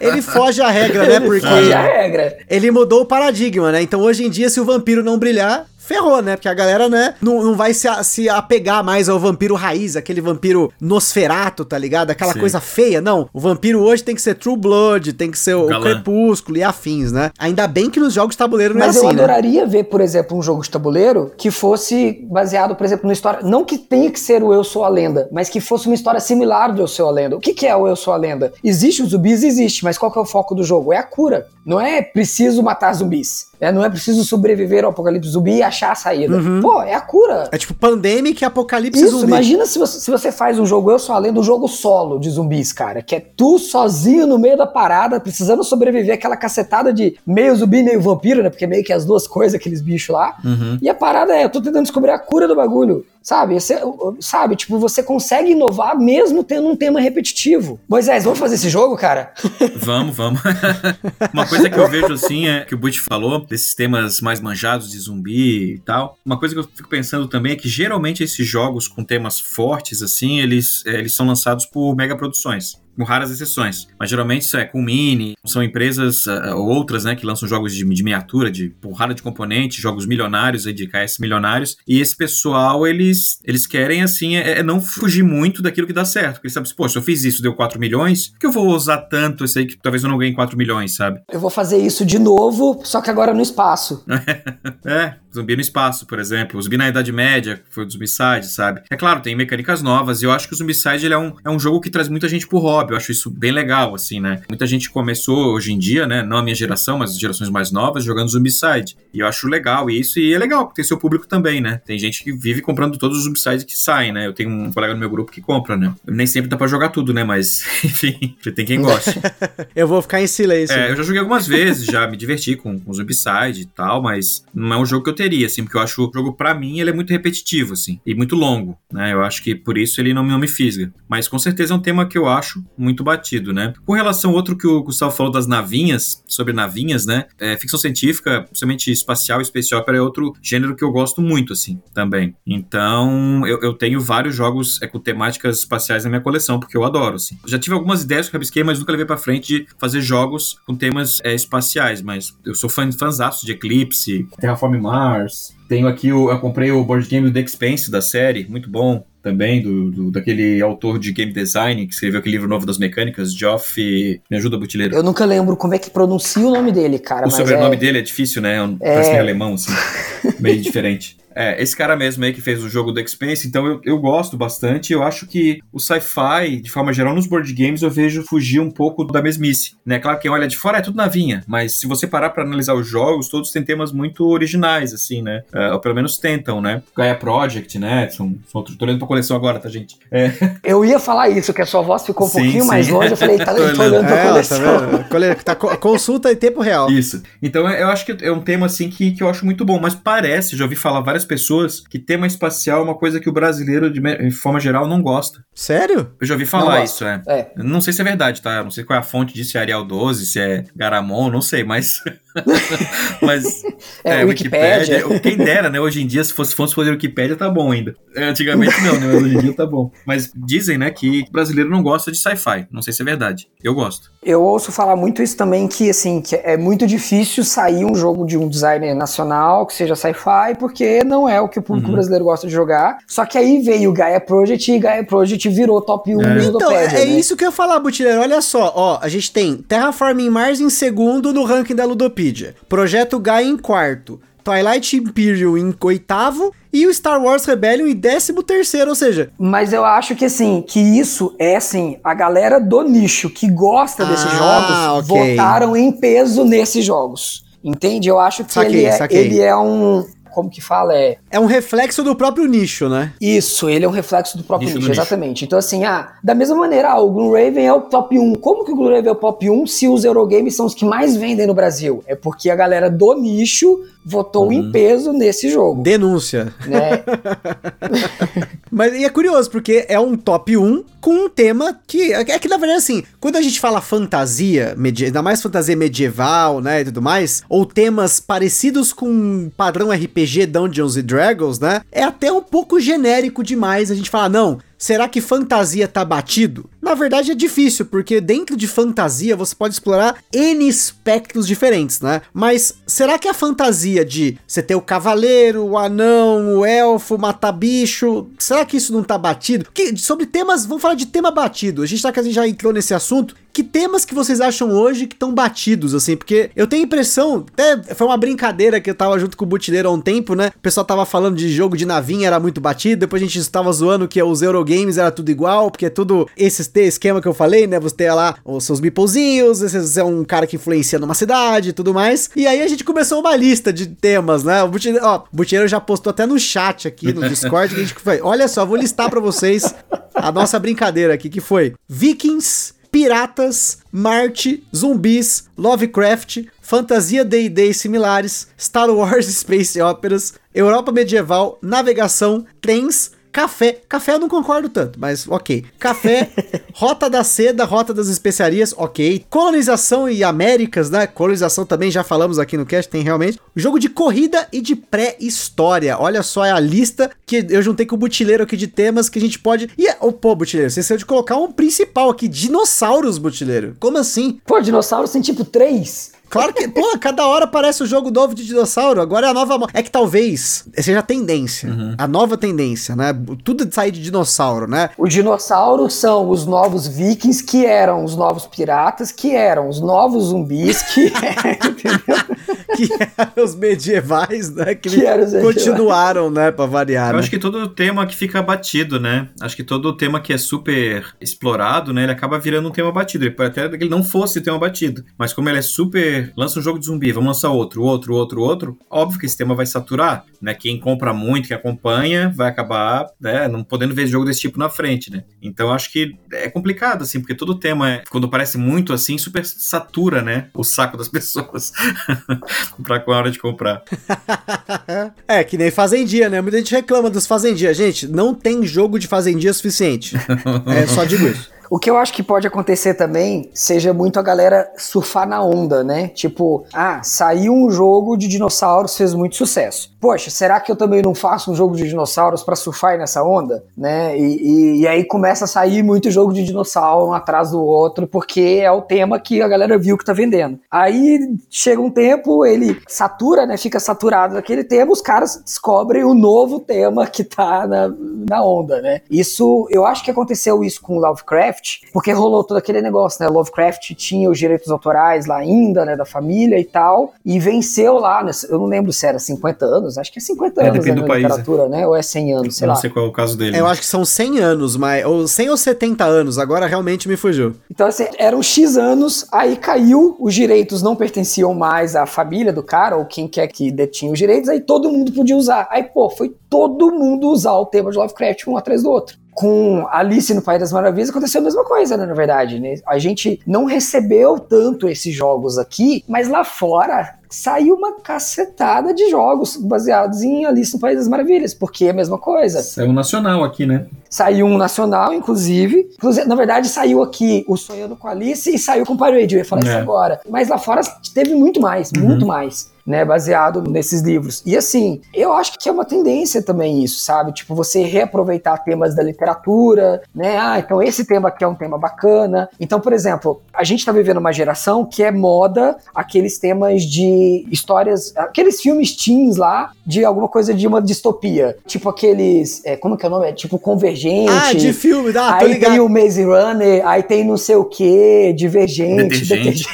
ele foge à regra, né? Porque
Foge a regra.
ele mudou o paradigma, né? Então hoje em dia, se o vampiro não brilhar, ferrou, né? Porque a galera, né, não, não vai se, a- se apegar mais ao vampiro raiz, aquele vampiro nosferato, tá ligado? Aquela
Sim.
coisa feia. Não, o vampiro hoje tem que ser True Blood, tem que ser o, o crepúsculo e afins, né? Ainda bem que nos jogos de tabuleiro não
Mas
é
eu
assim, né?
adoraria ver, por exemplo, um jogo de tabuleiro que fosse baseado, por exemplo, numa história. Não que tenha que ser o Eu Sou a Lenda, mas que fosse uma história similar do Eu Sou a Lenda. O que, que é o Eu Sou a Lenda? Existe os zumbis? Existe, mas qual que é o foco do jogo? É a cura. Não é preciso matar zumbis. Né? Não é preciso sobreviver ao apocalipse zumbi e achar a saída. Pô, é a cura.
É tipo Pandemic e Apocalipse
Isso,
Zumbi.
imagina se você, se você faz um jogo Eu Sou a Lenda, um jogo solo de zumbis, cara. Que é tu sozinho no meio da parada, precisando sobreviver aquela cacetada de meio zumbi, meio vampiro, né? Porque meio que as duas coisas, aqueles bichos lá. E a parada é, eu tô tentando descobrir a cura do bagulho. Sabe? É- sabe? Tipo, você consegue inovar mesmo tendo um tema repetitivo. Moisés, vamos fazer esse jogo, cara?
Vamos, vamos. Uma coisa que eu vejo assim é que o Butch falou, desses temas mais manjados de zumbi e tal. Uma coisa que eu fico pensando também é que geralmente esses jogos com temas fortes, assim, eles, eh, eles são lançados por mega produções. Com raras exceções. Mas geralmente isso é com mini, são empresas ah, ou outras, né, que lançam jogos de, de miniatura, de porrada de componente, jogos milionários aí de KS milionários. E esse pessoal, eles, eles querem, assim, é, é não fugir muito daquilo que dá certo. Porque eles sabem, pô, se eu fiz isso, deu 4 milhões, por que eu vou usar tanto esse aí que talvez eu não ganhe 4 milhões, sabe?
Eu vou fazer isso de novo, só que agora no espaço.
É, zumbi no espaço, por exemplo. O zumbi na Idade Média, que foi o Zombicide, sabe? É claro, tem mecânicas novas, e eu acho que o Zombicide ele é, um, é um jogo que traz muita gente pro hobby. eu acho isso bem legal, assim, né? Muita gente começou hoje em dia, né? Não a minha geração, mas as gerações mais novas, jogando Zombicide. E eu acho legal isso, e é legal, porque tem seu público também, né? Tem gente que vive comprando todos os Zombicides que saem, né? Eu tenho um colega no meu grupo que compra, né? Nem sempre dá pra jogar tudo, né? Mas, enfim, tem quem goste.
eu vou ficar em silêncio.
É, eu já joguei algumas vezes, já me diverti com, com Zombicide e tal, mas não é um jogo que eu teria, assim, porque eu acho o jogo, pra mim, ele é muito repetitivo, assim, e muito longo, né? Eu acho que por isso ele não, não me fisga. Mas com certeza é um tema que eu acho muito batido, né? Com relação ao outro que o Gustavo falou das navinhas, sobre navinhas, né? É, ficção científica, principalmente espacial e space opera, é outro gênero que eu gosto muito, assim, também. Então, eu, eu tenho vários jogos é, com temáticas espaciais na minha coleção, porque eu adoro, assim. Já tive algumas ideias que eu rabisquei, mas nunca levei pra frente de fazer jogos com temas é, espaciais, mas eu sou fã, fãzaço de Eclipse, Terraform Mars, tenho aqui, o, eu comprei o board game do The Expense da série, muito bom também, do, do, daquele autor de game design que escreveu aquele livro novo das mecânicas, Geoff. Me ajuda, Butileiro.
Eu nunca lembro como é que pronuncia o nome dele, cara.
O sobrenome é... dele é difícil, né? É... Parece que é alemão, assim. meio diferente. É, esse cara mesmo aí que fez o jogo do Expense, então eu, eu gosto bastante. Eu acho que o sci-fi, de forma geral, nos board games, eu vejo fugir um pouco da mesmice. Né? Claro que olha de fora é tudo na vinha, mas se você parar para analisar os jogos, todos têm temas muito originais, assim, né? É, ou pelo menos tentam, né? Gaia Project, né? São, são tô olhando pra coleção agora, tá, gente? É.
Eu ia falar isso, que a sua voz ficou um sim, pouquinho sim. mais longe. Eu falei, tá, tô olhando pra é,
coleção. Tá, tá, consulta em tempo real.
Isso. Então eu acho que é um tema, assim, que, que eu acho muito bom, mas parece, já ouvi falar várias pessoas que tema espacial é uma coisa que o brasileiro, de forma geral, não gosta.
Sério?
Eu já ouvi falar isso, é. é. Não sei se é verdade, tá? Não sei qual é a fonte disso, se é Arial 12, se é Garamon, não sei, mas. mas.
é, é Wikipédia.
Quem dera, né? Hoje em dia, se fosse fonte fazer Wikipédia, tá bom ainda. É, antigamente não, né? Mas hoje em dia tá bom. Mas dizem, né, que o brasileiro não gosta de sci-fi. Não sei se é verdade. Eu gosto.
Eu ouço falar muito isso também, que assim, que é muito difícil sair um jogo de um designer nacional que seja sci-fi, porque não é o que o público uhum. brasileiro gosta de jogar. Só que aí veio o Gaia Project e Gaia Project virou top 1 é.
no Então, é né? isso que eu ia falar, Butileiro. Olha só, ó, a gente tem Terraforming Mars em segundo no ranking da Ludopedia. Projeto Gaia em quarto. Twilight Imperium em oitavo e o Star Wars Rebellion em décimo terceiro, ou seja...
Mas eu acho que, assim, que isso é, assim, a galera do nicho que gosta desses ah, jogos okay. votaram em peso nesses jogos. Entende? Eu acho que saquei, ele, é, ele é um como que fala? É,
é um reflexo do próprio nicho, né?
Isso, ele é um reflexo do próprio nicho, nicho exatamente. Nicho. Então, assim, ah, da mesma maneira, ah, o Gloomraven é o top 1. Como que o Gloomraven é o top 1 se os Eurogames são os que mais vendem no Brasil? É porque a galera do nicho votou uhum. em peso nesse jogo.
Denúncia. Né? Mas e é curioso, porque é um top 1 com um tema que. É que na verdade, assim, quando a gente fala fantasia, ainda mais fantasia medieval, né? E tudo mais, ou temas parecidos com padrão RPG Dungeons and Dragons, né? É até um pouco genérico demais a gente falar, não, Será que fantasia tá batido? Na verdade é difícil, porque dentro de fantasia você pode explorar N espectros diferentes, né? Mas será que a fantasia de você ter o cavaleiro, o anão, o elfo, matar bicho, será que isso não tá batido? Que, sobre temas, vamos falar de tema batido. A gente tá que a gente já entrou nesse assunto. Que temas que vocês acham hoje que estão batidos, assim? Porque eu tenho a impressão, até foi uma brincadeira que eu tava junto com o Butileiro há um tempo, né? O pessoal tava falando de jogo de navinha, era muito batido, depois a gente estava zoando que os Eurogames era tudo igual, porque é tudo esse esquema que eu falei, né? Você tem lá os seus meeplezinhos, você é um cara que influencia numa cidade e tudo mais. E aí a gente começou uma lista de temas, né? O Butileiro, ó, o Butileiro já postou até no chat aqui, no Discord, que a gente foi. Olha só, vou listar para vocês a nossa brincadeira aqui, que foi Vikings, piratas, Marte, zumbis, Lovecraft, fantasia D&D e similares, Star Wars Space Operas, Europa medieval, navegação, trens, Café. Café eu não concordo tanto, mas ok. Café, Rota da Seda, Rota das Especiarias, ok. Colonização e Américas, né? Colonização também já falamos aqui no cast, tem realmente. Jogo de corrida e de pré-história. Olha só, é a lista que eu juntei com o Butileiro aqui de temas que a gente pode. E, oh, pô, Butileiro, você esqueceu de colocar um principal aqui: dinossauros, Butileiro. Como assim?
Pô, dinossauros tem tipo três.
Claro que, pô, cada hora aparece o um jogo novo de dinossauro. Agora é a nova. É que talvez seja a tendência. Uhum. A nova tendência, né? Tudo de sair de dinossauro, né?
Os dinossauros são os novos vikings, que eram os novos piratas, que eram os novos zumbis, que. É, entendeu?
Que eram os medievais, né? Que,
Que medievais.
continuaram, né? Pra variar.
Eu
né?
acho que todo tema que fica batido, né? Acho que todo tema que é super explorado, né? Ele acaba virando um tema batido. Ele pode até que ele não fosse tema batido. Mas como ele é super. Lança um jogo de zumbi, vamos lançar outro, outro, outro, outro. Óbvio que esse tema vai saturar, né? Quem compra muito, quem acompanha, vai acabar, né? Não podendo ver jogo desse tipo na frente, né? Então eu acho que é complicado, assim, porque todo tema, é, quando parece muito assim, super satura, né? O saco das pessoas pra com a hora de comprar.
é, que nem Fazendia, né? Muita gente reclama dos Fazendia. Gente, não tem jogo de Fazendia suficiente. é, só digo isso.
O que eu acho que pode acontecer também seja muito a galera surfar na onda, né? Tipo, ah, saiu um jogo de dinossauros, fez muito sucesso. Poxa, será que eu também não faço um jogo de dinossauros pra surfar nessa onda? Né? E, e- e aí começa a sair muito jogo de dinossauro um atrás do outro, porque é o tema que a galera viu que tá vendendo. Aí chega um tempo, ele satura, né? Fica saturado daquele tema, os caras descobrem o novo tema que tá na, na onda, né? Isso, eu acho que aconteceu isso com Lovecraft, porque rolou todo aquele negócio, né? Lovecraft tinha os direitos autorais lá ainda, né? Da família e tal, e venceu lá, né, eu não lembro se era 50 anos, acho que é 50
É,
anos
depende
né,
do
na
país,
literatura, né? Ou é 100 anos, sei
Eu não
lá.
sei qual é o caso dele.
Eu acho que são 100 anos, mas. Ou 100 ou 70 anos, agora realmente me fugiu.
Então, assim, eram X anos, aí caiu, os direitos não pertenciam mais à família do cara, ou quem quer que detinha os direitos, aí todo mundo podia usar. Aí, pô, foi todo mundo usar o tema de Lovecraft um atrás do outro. Com Alice no País das Maravilhas aconteceu a mesma coisa, né, na verdade, né? A gente não recebeu tanto esses jogos aqui, mas lá fora saiu uma cacetada de jogos baseados em Alice no País das Maravilhas, porque é a mesma coisa.
É um nacional aqui, né?
Saiu um nacional, inclusive. Na verdade, saiu aqui o Sonhando com Alice e saiu com o Parade. Eu ia falar
É.
isso agora. Mas lá fora teve muito mais,
Uhum.
muito mais. Né, baseado nesses livros. E assim, eu acho que é uma tendência também isso, sabe? Tipo, você reaproveitar temas da literatura, né? Ah, então esse tema aqui é um tema bacana. Então, por exemplo, a gente tá vivendo uma geração que é moda aqueles temas de histórias, aqueles filmes teens lá, de alguma coisa de uma distopia. Tipo aqueles. é, como que é o nome? É tipo Convergente.
Ah, de filme, ah, tô
aí tem o Maze Runner, aí tem não sei o que, Divergente,
Detergente.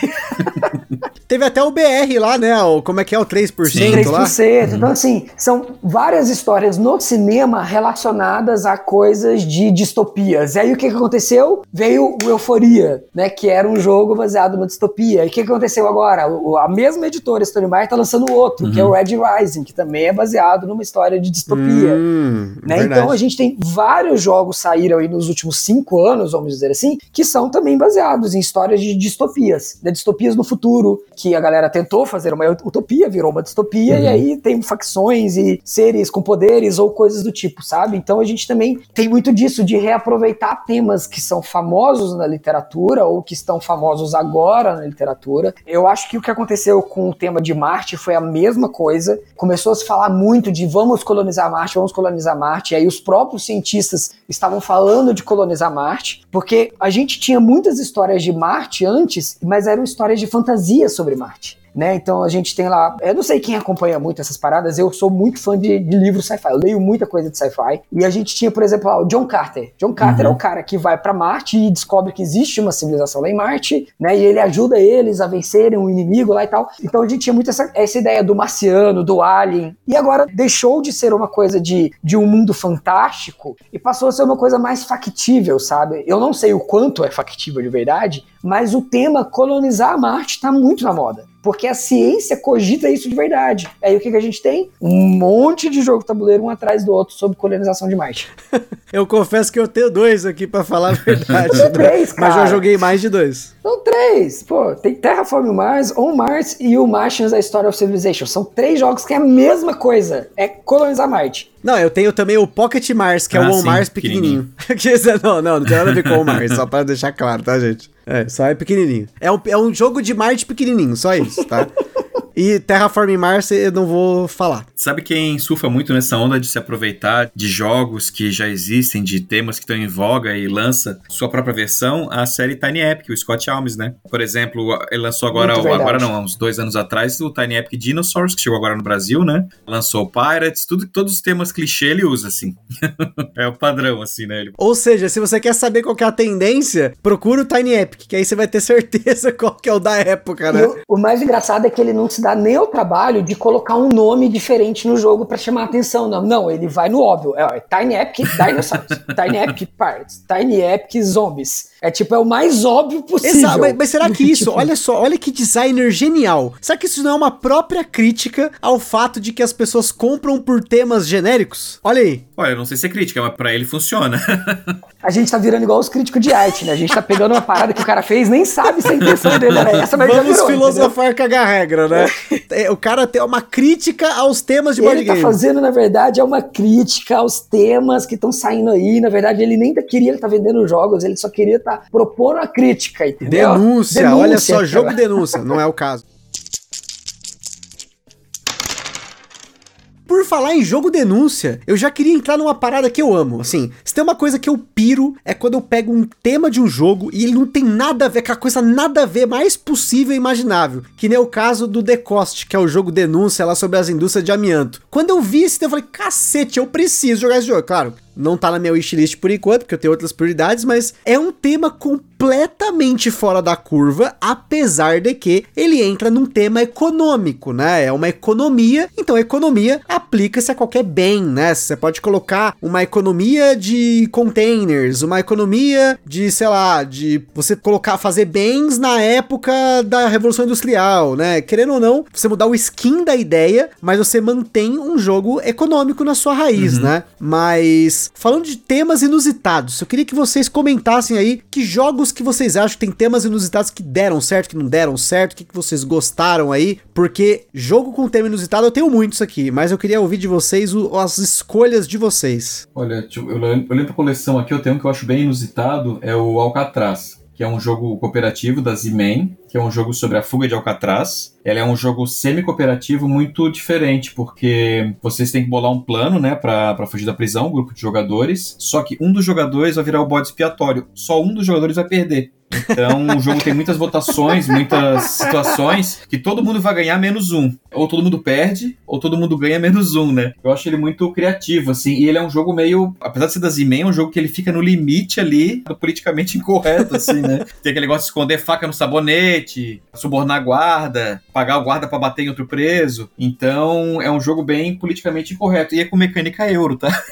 Teve até o BR lá, né? O, como é que é o 3%
Sim.
lá?
3%. Então, assim, são várias histórias no cinema relacionadas a coisas de distopias. E aí, o que, que aconteceu? Veio o Euforia, né? Que era um jogo baseado numa distopia. E o que, que aconteceu agora? O- A mesma editora, Stone Meyer, tá lançando outro, que é o Red Rising, que também é baseado numa história de distopia.
Hum,
Né? Então a gente tem vários jogos saíram aí nos últimos cinco anos, vamos dizer assim, que são também baseados em histórias de distopias, né? distopias no futuro, que a galera tentou fazer uma utopia, virou uma distopia, e aí tem facções e seres com poderes ou coisas do tipo, sabe? Então a gente também tem muito disso, de reaproveitar temas que são famosos na literatura ou que estão famosos agora na literatura. Eu acho que o que aconteceu com o tema de Marte foi a mesma coisa. Começou a se falar muito de vamos colonizar Marte, vamos colonizar Marte, e aí os próprios cientistas estavam falando de colonizar Marte, porque a gente tinha muitas histórias de Marte antes, mas eram histórias de fantasia sobre Marte. Né? Então a gente tem lá. Eu não sei quem acompanha muito essas paradas, eu sou muito fã de, de livros sci-fi, eu leio muita coisa de sci-fi. E a gente tinha, por exemplo, lá, o John Carter. John Carter é o cara que vai pra Marte e descobre que existe uma civilização lá em Marte, né? E ele ajuda eles a vencerem um inimigo lá e tal. Então a gente tinha muito essa, essa ideia do marciano, do alien. E agora deixou de ser uma coisa de, de um mundo fantástico e passou a ser uma coisa mais factível, sabe? Eu não sei o quanto é factível de verdade, mas o tema colonizar Marte tá muito na moda. Porque a ciência cogita isso de verdade. Aí o que, que a gente tem? Um monte de jogo tabuleiro um atrás do outro sobre colonização de Marte.
Eu confesso que eu tenho dois aqui pra falar a verdade.
São três,
Mas
cara.
já joguei mais de dois.
São três. Pô, tem Terraform Mars, On Mars e o Martians A Story of Civilization. São três jogos que é a mesma coisa. É colonizar Marte.
Não, eu tenho também o Pocket Mars, que é
Ah,
o On
sim,
Mars pequenininho. Que esse é- não, não, não tem nada a ver com o On Mars, só pra deixar claro, tá, gente? É, só é pequenininho. É um, é um jogo de Marte pequenininho, só isso, tá? E Terraform Mars eu não vou falar.
Sabe quem surfa muito nessa onda de se aproveitar de jogos que já existem, de temas que estão em voga e lança sua própria versão? A série Tiny Epic, o Scott Almes, né? Por exemplo, ele lançou agora, agora não, há uns dois anos atrás, o Tiny Epic Dinosaurs, que chegou agora no Brasil, né? Lançou Pirates, tudo, todos os temas clichê ele usa, assim. é o padrão, assim, né? Ele
Ou seja, se você quer saber qual que é a tendência, procura o Tiny Epic, que aí você vai ter certeza qual que é o da época, né?
O, o mais engraçado é que ele não se dá dá nem o trabalho de colocar um nome diferente no jogo para chamar a atenção. Não, não, ele vai no óbvio. É, Tiny Epic Dinosaurs, Tiny Epic Parts, Tiny Epic Zombies. É tipo, é o mais óbvio possível.
Exato, mas, mas será que isso, tipo... olha só, olha que designer genial. Será que isso não é uma própria crítica ao fato de que as pessoas compram por temas genéricos? Olha aí.
Olha, eu não sei se é crítica, mas pra ele funciona.
a gente tá virando igual os críticos de arte, né? A gente tá pegando uma parada que o cara fez, nem sabe se a intenção dele era essa,
mas Vamos virou, filosofar cagar regra, né? É, o cara tem uma crítica aos temas de board
Ele tá fazendo, na verdade, é uma crítica aos temas que estão saindo aí. Na verdade, ele nem queria estar tá vendendo jogos, ele só queria estar tá propondo a crítica, entendeu?
Denúncia, denúncia olha só, cara. jogo denúncia, não é o caso. Por falar em jogo denúncia, eu já queria entrar numa parada que eu amo. Assim, se tem uma coisa que eu piro é quando eu pego um tema de um jogo e ele não tem nada a ver, aquela coisa nada a ver, mais possível e imaginável. Que nem o caso do The Cost, que é o jogo denúncia lá sobre as indústrias de amianto. Quando eu vi esse, eu falei, cacete, eu preciso jogar esse jogo. Claro, não tá na minha wishlist por enquanto, porque eu tenho outras prioridades, mas é um tema completamente fora da curva, apesar de que ele entra num tema econômico, né? É uma economia, então economia aplica-se a qualquer bem, né? Você pode colocar uma economia de containers, uma economia de, sei lá, de você colocar, fazer bens na época da Revolução Industrial, né? Querendo ou não, você mudar o skin da ideia, mas você mantém um jogo econômico na sua raiz, uhum. né? Mas falando de temas inusitados, eu queria que vocês comentassem aí que jogos que vocês acham que tem temas inusitados que deram certo, que não deram certo, o que, vocês gostaram aí, porque jogo com tema inusitado eu tenho muitos aqui, mas eu queria ouvir de vocês o, as escolhas de vocês.
Olha, eu lembro a coleção aqui, eu tenho um que eu acho bem inusitado, é o Alcatraz que é um jogo cooperativo da Z-Man, que é um jogo sobre a fuga de Alcatraz. Ela é um jogo semi-cooperativo muito diferente, porque vocês têm que bolar um plano, né, pra fugir da prisão, um grupo de jogadores. Só que um dos jogadores vai virar o bode expiatório. Só um dos jogadores vai perder. Então o jogo tem muitas votações, muitas situações que todo mundo vai ganhar menos um. Ou todo mundo perde, ou todo mundo ganha menos um, né? Eu acho ele muito criativo, assim. E ele é um jogo meio. Apesar de ser da Z-Man, é um jogo que ele fica no limite ali do politicamente incorreto, assim, né? Tem aquele negócio de esconder faca no sabonete, subornar guarda, pagar o guarda para bater em outro preso. Então é um jogo bem politicamente incorreto. E é com mecânica euro, tá?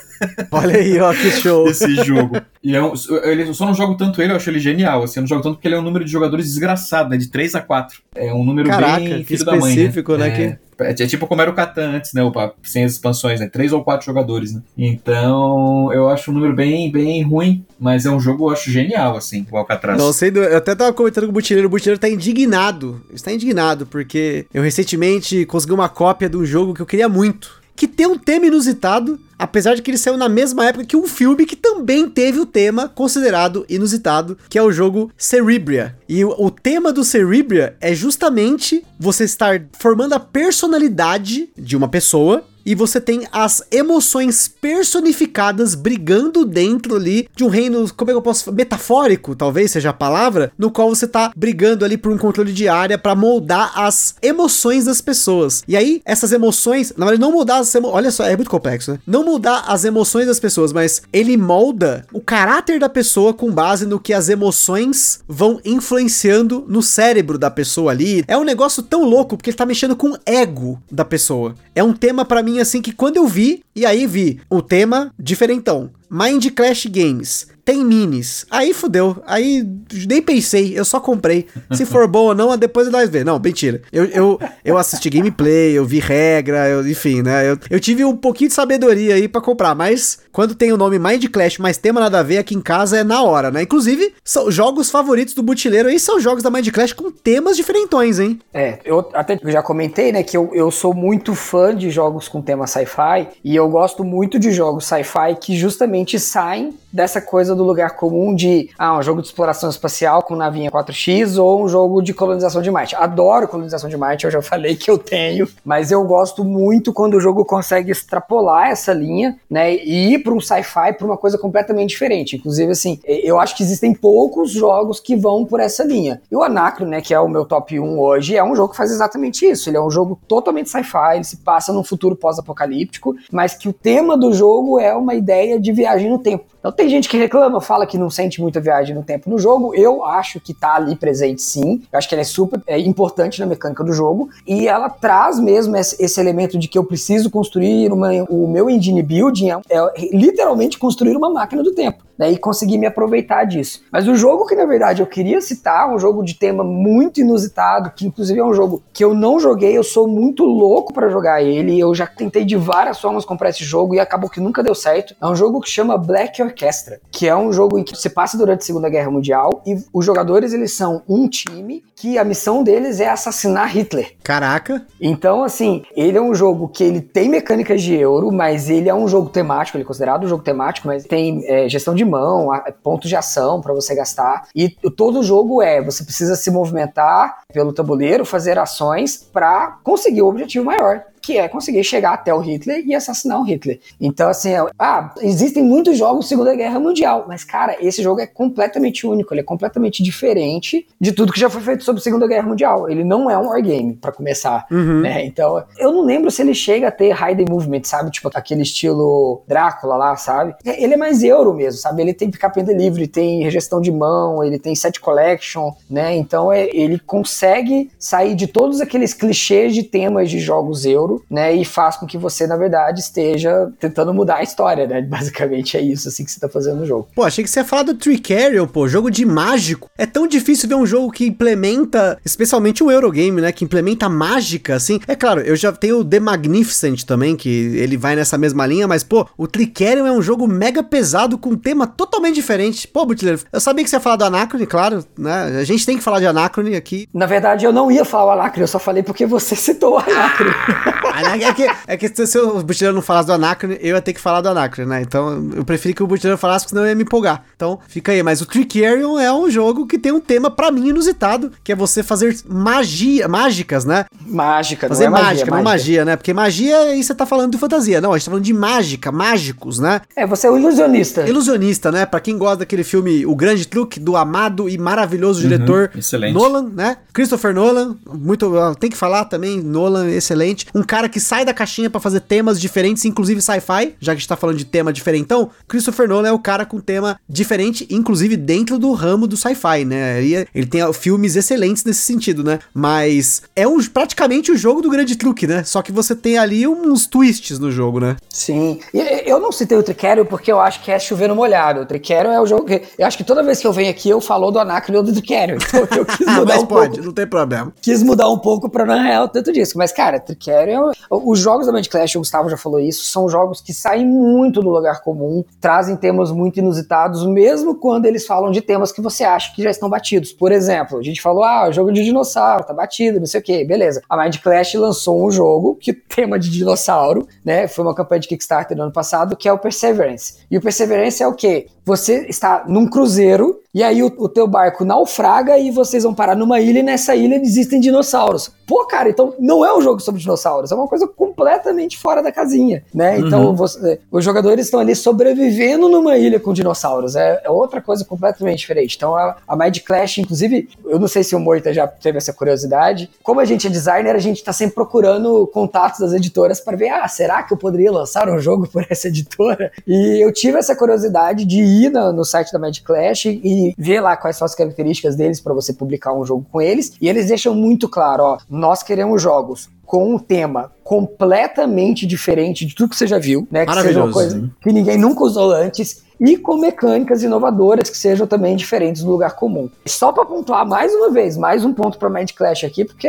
Olha aí, ó, que show.
Esse jogo. E é um, eu só não jogo tanto ele, eu acho ele genial. Assim, eu não jogo tanto porque ele é um número de jogadores desgraçado, né? De 3 a 4. É um número
Caraca,
bem
filho da mãe. Né? específico, né?
É, que... é, é, tipo como era o Catan antes, né? Opa, sem as expansões, né? Três ou quatro jogadores, né? Então, eu acho um número bem, bem ruim, mas é um jogo, eu acho genial, assim, o Alcatraz.
Não sei, eu até tava comentando com o Butileiro, o Butileiro tá indignado. Está indignado, porque eu recentemente consegui uma cópia de um jogo que eu queria muito. Que tem um tema inusitado, apesar de que ele saiu na mesma época que um filme que também teve o tema considerado inusitado, que é o jogo Cerebria. E o, o tema do Cerebria é justamente você estar formando a personalidade de uma pessoa e você tem as emoções personificadas brigando dentro ali de um reino, como é que eu posso metafórico, talvez seja a palavra, no qual você tá brigando ali por um controle de área para moldar as emoções das pessoas. E aí, essas emoções, na verdade, não mudar as emoções, olha só, é muito complexo, né? Não mudar as emoções das pessoas, mas ele molda o caráter da pessoa com base no que as emoções vão influenciando no cérebro da pessoa ali. É um negócio tão louco porque ele tá mexendo com o ego da pessoa. É um tema para mim assim que quando eu vi, e aí vi o tema diferentão, Mind Clash Games, tem minis. Aí fudeu. Aí nem pensei, eu só comprei. Se for bom ou não, depois nós vê. Não, mentira. Eu, eu, eu assisti gameplay, eu vi regra, eu, enfim, né? Eu, eu tive um pouquinho de sabedoria aí para comprar, mas quando tem o nome Mind Clash, mas tema nada a ver aqui em casa é na hora, né? Inclusive, são jogos favoritos do Butileiro aí são jogos da Mind Clash com temas diferentões, hein?
É, eu até já comentei, né, que eu, eu sou muito fã de jogos com tema sci-fi e eu gosto muito de jogos sci-fi que justamente saem dessa coisa do lugar comum de ah, um jogo de exploração espacial com navinha 4X ou um jogo de colonização de Marte. Adoro colonização de Marte, eu já falei que eu tenho, mas eu gosto muito quando o jogo consegue extrapolar essa linha, né, e ir para um sci-fi, para uma coisa completamente diferente. Inclusive, assim, eu acho que existem poucos jogos que vão por essa linha. E o Anacro, né, que é o meu top 1 hoje, é um jogo que faz exatamente isso. Ele é um jogo totalmente sci-fi, ele se passa num futuro pós-apocalíptico, mas que o tema do jogo é uma ideia de viagem no tempo. Então tem gente que reclama, fala que não sente muita viagem no tempo no jogo. Eu acho que tá ali presente sim. Eu acho que ela é super é, importante na mecânica do jogo. E ela traz mesmo esse, elemento de que eu preciso construir uma, o meu engine building é, é literalmente construir uma máquina do tempo né, e conseguir me aproveitar disso. Mas o jogo que na verdade eu queria citar, um jogo de tema muito inusitado, que inclusive é um jogo que eu não joguei, eu sou muito louco para jogar ele, eu já tentei de várias formas comprar esse jogo e acabou que nunca deu certo. É um jogo que chama Black Orchestra, que é um jogo em que você passa durante a Segunda Guerra Mundial e os jogadores eles são um time que a missão deles é assassinar Hitler.
Caraca.
Então, assim, ele é um jogo que ele tem mecânicas de euro, mas ele é um jogo temático, ele é considerado um jogo temático, mas tem é, gestão de mão, pontos de ação para você gastar. E todo jogo é, você precisa se movimentar pelo tabuleiro, fazer ações para conseguir o objetivo maior que é conseguir chegar até o Hitler e assassinar o Hitler. Então, assim, é, ah, existem muitos jogos Segunda Guerra Mundial, mas, cara, esse jogo é completamente único, ele é completamente diferente de tudo que já foi feito sobre Segunda Guerra Mundial. Ele não é um wargame, para começar,
uhum.
né? Então, eu não lembro se ele chega a ter hide movement, sabe? Tipo, aquele estilo Drácula lá, sabe? É, ele é mais euro mesmo, sabe? Ele tem pick livre, tem gestão de mão, ele tem set collection, né? Então, é, ele consegue sair de todos aqueles clichês de temas de jogos euro né? E faz com que você, na verdade, esteja tentando mudar a história, né? Basicamente é isso, assim, que você tá fazendo no jogo.
Pô, achei que você ia falar do Tricarion, pô, jogo de mágico. É tão difícil ver um jogo que implementa, especialmente o Eurogame, né? Que implementa mágica, assim. É claro, eu já tenho o The Magnificent também, que ele vai nessa mesma linha, mas, pô, o Tricarion é um jogo mega pesado com um tema totalmente diferente. Pô, Butler, eu sabia que você ia falar do Anacrone, claro, né? A gente tem que falar de Anacrone aqui.
Na verdade, eu não ia falar o Anacrone, eu só falei porque você citou o Anacrone.
é que, é que se o Butileiro não falasse do Anacrone, eu ia ter que falar do Anacrone, né? Então eu preferi que o Butileiro falasse, porque senão eu ia me empolgar. Então fica aí. Mas o Tricarion é um jogo que tem um tema, para mim, inusitado, que é você fazer magia, mágicas, né?
Mágica,
fazer
não
é mágica, não magia, né? Porque magia aí você tá falando de fantasia. Não, a gente tá falando de mágica, mágicos, né?
É, você é um ilusionista.
Ilusionista, né? Pra quem gosta daquele filme O Grande Truque, do amado e maravilhoso uhum, diretor
excelente.
Nolan, né? Christopher Nolan, muito. Tem que falar também, Nolan, excelente. Um cara que sai da caixinha para fazer temas diferentes, inclusive sci-fi, já que a gente tá falando de tema diferentão, Christopher Nolan é o cara com tema diferente, inclusive dentro do ramo do sci-fi, né? Ele, ele tem filmes excelentes nesse sentido, né? Mas é um, praticamente o jogo do grande truque, né? Só que você tem ali uns twists no jogo, né?
Sim. Eu não citei o Triquero porque eu acho que é chover no molhado. O Triquero é o jogo que. Eu acho que toda vez que eu venho aqui eu falo do Anacron ou do Triquero. Então eu quis mudar
Mas
um
pode,
pouco.
não tem problema.
Quis mudar um pouco pra na real tanto disso. Mas, cara, Triquero é. Os jogos da Mind Clash, o Gustavo já falou isso, são jogos que saem muito do lugar comum, trazem temas muito inusitados, mesmo quando eles falam de temas que você acha que já estão batidos. Por exemplo, a gente falou, ah, o jogo de dinossauro, tá batido, não sei o que, beleza. A Mind Clash lançou um jogo que tema de dinossauro, né? Foi uma campanha de Kickstarter no ano passado, que é o Perseverance. E o Perseverance é o quê? Você está num cruzeiro e aí o, o teu barco naufraga e vocês vão parar numa ilha e nessa ilha existem dinossauros. Pô, cara, então não é um jogo sobre dinossauros, é uma coisa completamente fora da casinha, né? Então uhum. você, os jogadores estão ali sobrevivendo numa ilha com dinossauros, é, é outra coisa completamente diferente. Então a, a Mind Clash, inclusive, eu não sei se o Moita já teve essa curiosidade, como a gente é designer, a gente tá sempre procurando contatos das editoras para ver, ah, será que eu poderia lançar um jogo por essa editora? E eu tive essa curiosidade de ir no, no site da Mind Clash e ver lá quais são as características deles para você publicar um jogo com eles, e eles deixam muito claro, ó, nós queremos jogos com um tema completamente diferente de tudo que você já viu, né? Que seja uma coisa que ninguém nunca usou antes e com mecânicas inovadoras que sejam também diferentes do lugar comum. Só para pontuar mais uma vez, mais um ponto para Mind Clash aqui, porque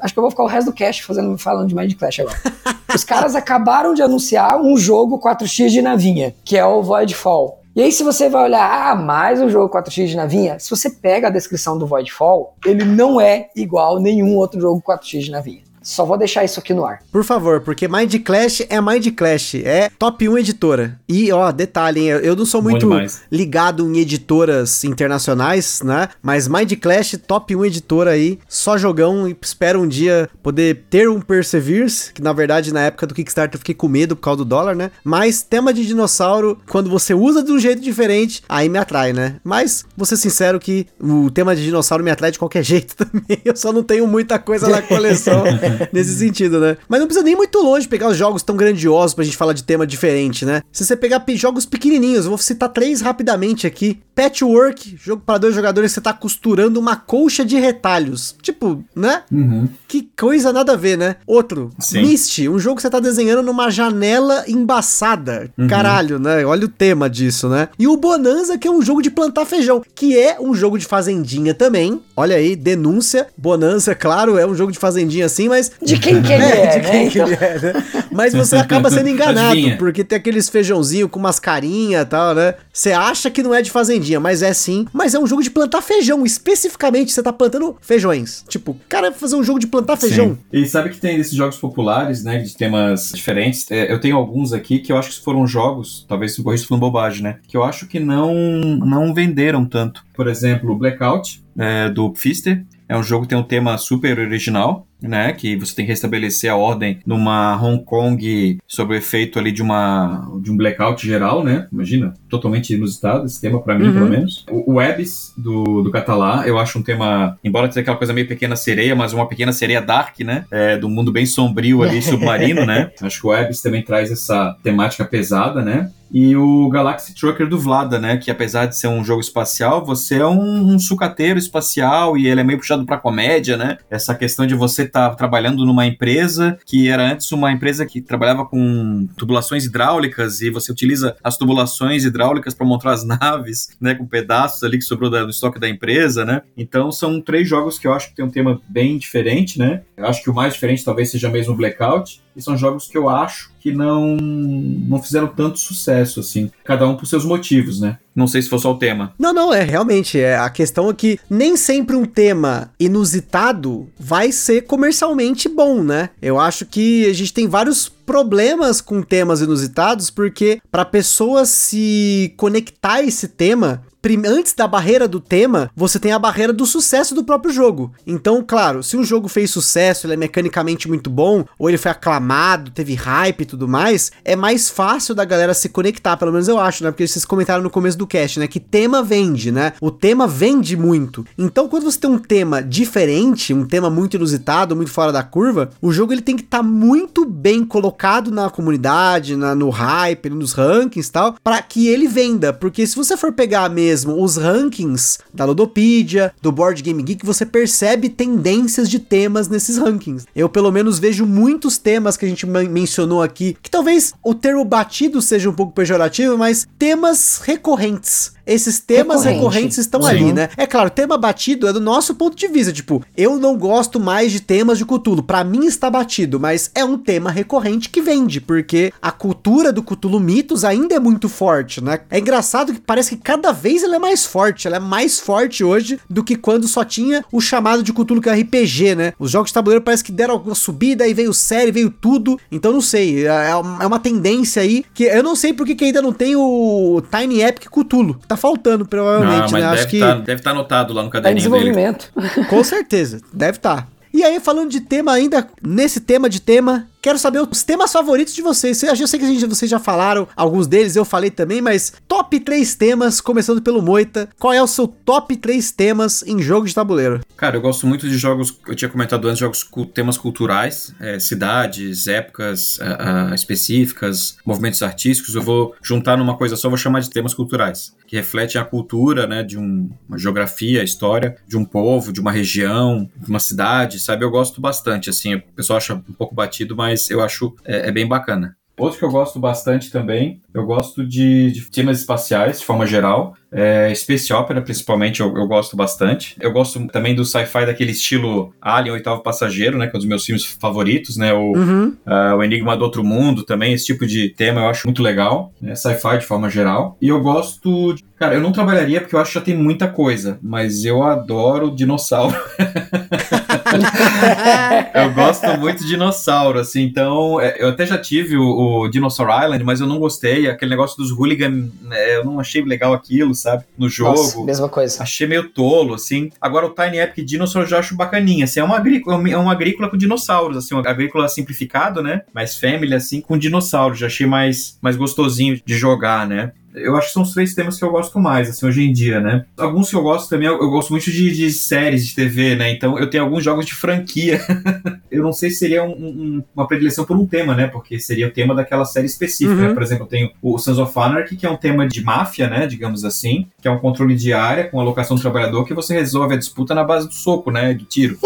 acho que eu vou ficar o resto do cast fazendo, falando de Mind Clash agora. Os caras acabaram de anunciar um jogo 4x de navinha, que é o Voidfall. E aí, se você vai olhar, ah, mais um jogo 4x de navinha, se você pega a descrição do Voidfall, ele não é igual a nenhum outro jogo 4x de navinha. Só vou deixar isso aqui no ar.
Por favor, porque Mind Clash é Mind Clash, é top 1 editora. E, ó, detalhe, hein, eu não sou muito ligado em editoras internacionais, né? Mas Mind Clash, top 1 editora aí, só jogão e espero um dia poder ter um Perseverance, que na verdade na época do Kickstarter eu fiquei com medo por causa do dólar, né? Mas tema de dinossauro, quando você usa de um jeito diferente, aí me atrai, né? Mas, vou ser sincero que o tema de dinossauro me atrai de qualquer jeito também, eu só não tenho muita coisa na coleção. nesse sentido, né? Mas não precisa nem muito longe pegar os jogos tão grandiosos pra gente falar de tema diferente, né? Se você pegar jogos pequenininhos, vou citar três rapidamente aqui. Patchwork, jogo para dois jogadores, você tá costurando uma colcha de retalhos. Tipo, né?
Uhum.
Que coisa nada a ver, né? Outro,
Sim.
Myst, um jogo que você tá desenhando numa janela embaçada.
Uhum.
Caralho, né? Olha o tema disso, né? E o Bonanza, que é um jogo de plantar feijão, que é um jogo de fazendinha também. Olha aí, denúncia. Bonanza, claro, é um jogo de fazendinha assim, mas
De quem que ele é,
de
né?
quem que ele é, né? Mas você acaba sendo enganado,
Adivinha.
porque tem aqueles feijãozinho com umas carinhas e tal, né? Você acha que não é de fazendinha, mas é sim. Mas é um jogo de plantar feijão. Especificamente, você tá plantando feijões. Tipo, cara, vai fazer um jogo de plantar feijão.
Sim. E sabe que tem desses jogos populares, né, de temas diferentes. É, eu tenho alguns aqui que eu acho que foram jogos, talvez se corrija falando bobagem, né, que eu acho que não não venderam tanto. Por exemplo, Blackout é, do Pfister. É um jogo que tem um tema super original, né? Que você tem que restabelecer a ordem numa Hong Kong sob o efeito ali de uma de um blackout geral, né? Imagina, totalmente inusitado esse tema pra mim,
Uhum.
pelo menos. O, o Abyss do, do Catalá, eu acho um tema, embora seja aquela coisa meio pequena sereia, mas uma pequena sereia dark, né? É, do mundo bem sombrio ali, submarino, né? Acho que o Abyss também traz essa temática pesada, né? E o Galaxy Trucker do Vlada, né? Que apesar de ser um jogo espacial, você é um, um sucateiro espacial e ele é meio puxado pra comédia, né? Essa questão de você estar trabalhando numa empresa que era antes uma empresa que trabalhava com tubulações hidráulicas e você utiliza as tubulações hidráulicas para montar as naves, né? Com pedaços ali que sobrou do estoque da empresa, né? Então são três jogos que eu acho que tem um tema bem diferente, né? Eu acho que o mais diferente talvez seja mesmo o Blackout. E são jogos que eu acho que não, não fizeram tanto sucesso, assim. Cada um por seus motivos, né? Não sei se foi só o tema.
Não, não, é realmente. É, a questão é que nem sempre um tema inusitado vai ser comercialmente bom, né? Eu acho que a gente tem vários problemas com temas inusitados, porque para pessoa se conectar a esse tema, antes da barreira do tema, você tem a barreira do sucesso do próprio jogo. Então, claro, se um jogo fez sucesso, ele é mecanicamente muito bom, ou ele foi aclamado, teve hype e tudo mais, é mais fácil da galera se conectar, pelo menos eu acho, né? Porque vocês comentaram no começo do cast, né? Que tema vende, né? O tema vende muito. Então, quando você tem um tema diferente, um tema muito inusitado, muito fora da curva, o jogo ele tem que estar muito bem colocado na comunidade, na- no hype, nos rankings e tal, para que ele venda. Porque se você for pegar mesmo os rankings da Ludopedia, do Board Game Geek, você percebe tendências de temas nesses rankings. Eu, pelo menos, vejo muitos temas que a gente men- mencionou aqui, que talvez o termo batido seja um pouco pejorativo, mas temas recorrentes. Esses temas
Recorrente.
recorrentes estão
Sim.
ali, né? É claro, tema batido é do nosso ponto de vista. Tipo, eu não gosto mais de temas de Cthulhu. Pra mim está batido, mas é um tema recorrente que vende, porque a cultura do Cthulhu Mitos ainda é muito forte, né? É engraçado que parece que cada vez ela é mais forte. Ela é mais forte hoje do que quando só tinha o chamado de Cthulhu que é RPG, né? Os jogos de tabuleiro parece que deram uma subida, aí veio série, veio tudo. Então não sei, é uma é uma tendência aí que eu não sei porque que ainda não tem o Tiny Epic Cthulhu. Tá faltando, provavelmente, né? Acho que.
estar deve tá anotado lá no
Tá em
caderninho dele.
desenvolvimento.
Com certeza, deve estar. E aí, falando de tema ainda, nesse tema de tema, quero saber os temas favoritos de vocês. Eu sei que gente- vocês já falaram alguns deles, eu falei também, mas top 3 temas, começando pelo Moita. Qual é o seu top 3 temas em jogo de tabuleiro?
Cara, eu gosto muito de jogos, eu tinha comentado antes, jogos com temas culturais, é, cidades, épocas ah, ah, específicas, movimentos artísticos. Eu vou juntar numa coisa só, vou chamar de temas culturais, que refletem a cultura, né, de um- uma geografia, a história de um povo, de uma região, de uma cidade, sabe? Eu gosto bastante, assim, o pessoal acha um pouco batido, mas eu acho é, é bem bacana. Outro que eu gosto bastante também, eu gosto de, de temas espaciais, de forma geral. É, Space Opera, principalmente, eu, eu gosto bastante. Eu gosto também do sci-fi daquele estilo Alien, Oitavo Passageiro, né? Que é um dos meus filmes favoritos, né? O,
Uhum.
ah, o Enigma do Outro Mundo também, esse tipo de tema eu acho muito legal. Né? Sci-fi de forma geral. E eu gosto... De... Cara, eu não trabalharia porque eu acho que já tem muita coisa, mas eu adoro dinossauro. eu gosto muito de dinossauro, assim, então é, eu até já tive o, o Dinosaur Island, mas eu não gostei. Aquele negócio dos hooligan, né, eu não achei legal aquilo, sabe? No jogo.
Nossa, mesma coisa.
Achei meio tolo, assim. Agora o Tiny Epic Dinosaur eu já acho bacaninha. Assim, é uma agrícola, é uma agrícola com dinossauros, assim, uma agrícola simplificado, né? Mais family, assim, com dinossauros. Já achei mais, mais gostosinho de jogar, né? Eu acho que são os três temas que eu gosto mais, assim, hoje em dia, né? Alguns que eu gosto também, eu, eu gosto muito de, de, séries de TV, né? Então eu tenho alguns jogos de franquia. eu não sei se seria um, um, uma predileção por um tema, né? Porque seria o tema daquela série específica. Né? Uhum. Né? Por exemplo, eu tenho o Sons of Anarchy, que é um tema de máfia, né? Digamos assim, que é um controle de área com alocação do trabalhador que você resolve a disputa na base do soco, né? Do tiro.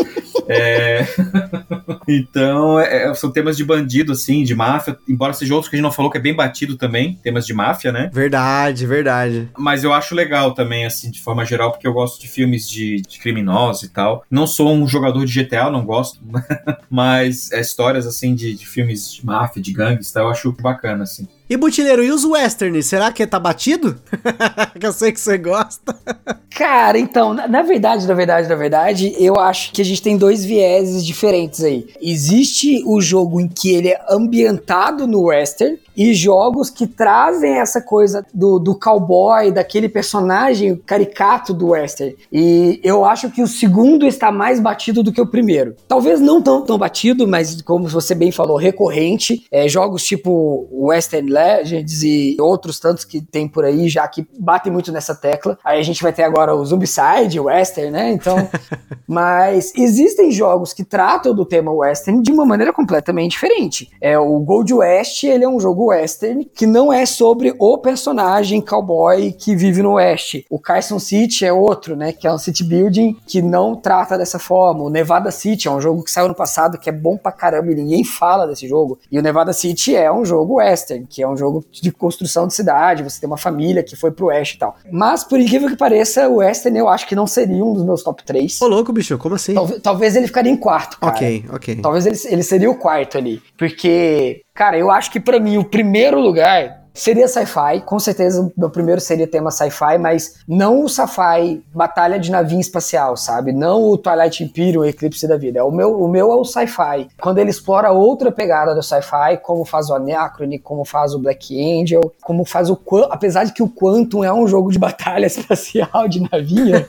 É... então, é, são temas de bandido, assim, de máfia, embora seja outros que a gente não falou que é bem batido também, temas de máfia, né?
Verdade, verdade.
Mas eu acho legal também, assim, de forma geral, porque eu gosto de filmes de, de criminosos e tal. Não sou um jogador de GTA, não gosto, mas é, histórias, assim, de, de filmes de máfia, de gangues, tá? eu acho bacana, assim.
E Butileiro, e os westerns? Será que tá batido? que eu sei que você gosta.
Cara, então, na, na, verdade, na verdade, na verdade, eu acho que a gente tem dois vieses diferentes aí. Existe o jogo em que ele é ambientado no western, e jogos que trazem essa coisa do, do cowboy, daquele personagem caricato do western. E eu acho que o segundo está mais batido do que o primeiro. Talvez não tão, tão batido, mas como você bem falou, recorrente. É, jogos tipo Western Legends e outros tantos que tem por aí já que batem muito nessa tecla. Aí a gente vai ter agora o Zombicide, Western, né? Então, mas existem jogos que tratam do tema Western de uma maneira completamente diferente. É o Gold West, ele é um jogo western que não é sobre o personagem cowboy que vive no oeste. O Carson City é outro, né, que é um city building que não trata dessa forma. O Nevada City é um jogo que saiu no passado que é bom pra caramba e ninguém fala desse jogo. E o Nevada City é um jogo western, que é um jogo de construção de cidade, você tem uma família que foi pro oeste e tal. Mas por incrível que pareça, o western eu acho que não seria um dos meus top 3.
Ô louco, bicho, como assim?
Talvez, talvez ele ficaria em quarto, cara.
Ok, ok.
Talvez ele, ele seria o quarto ali, porque Cara, eu acho que para mim o primeiro lugar Seria sci-fi, com certeza meu primeiro seria tema sci-fi, mas não o sci-fi batalha de navinha espacial, sabe? Não o Twilight Imperium, Eclipse da vida. É o meu, o meu é o sci-fi. Quando ele explora outra pegada do sci-fi, como faz o Anachrony, como faz o Black Angel, como faz o apesar de que o Quantum é um jogo de batalha espacial de navinha,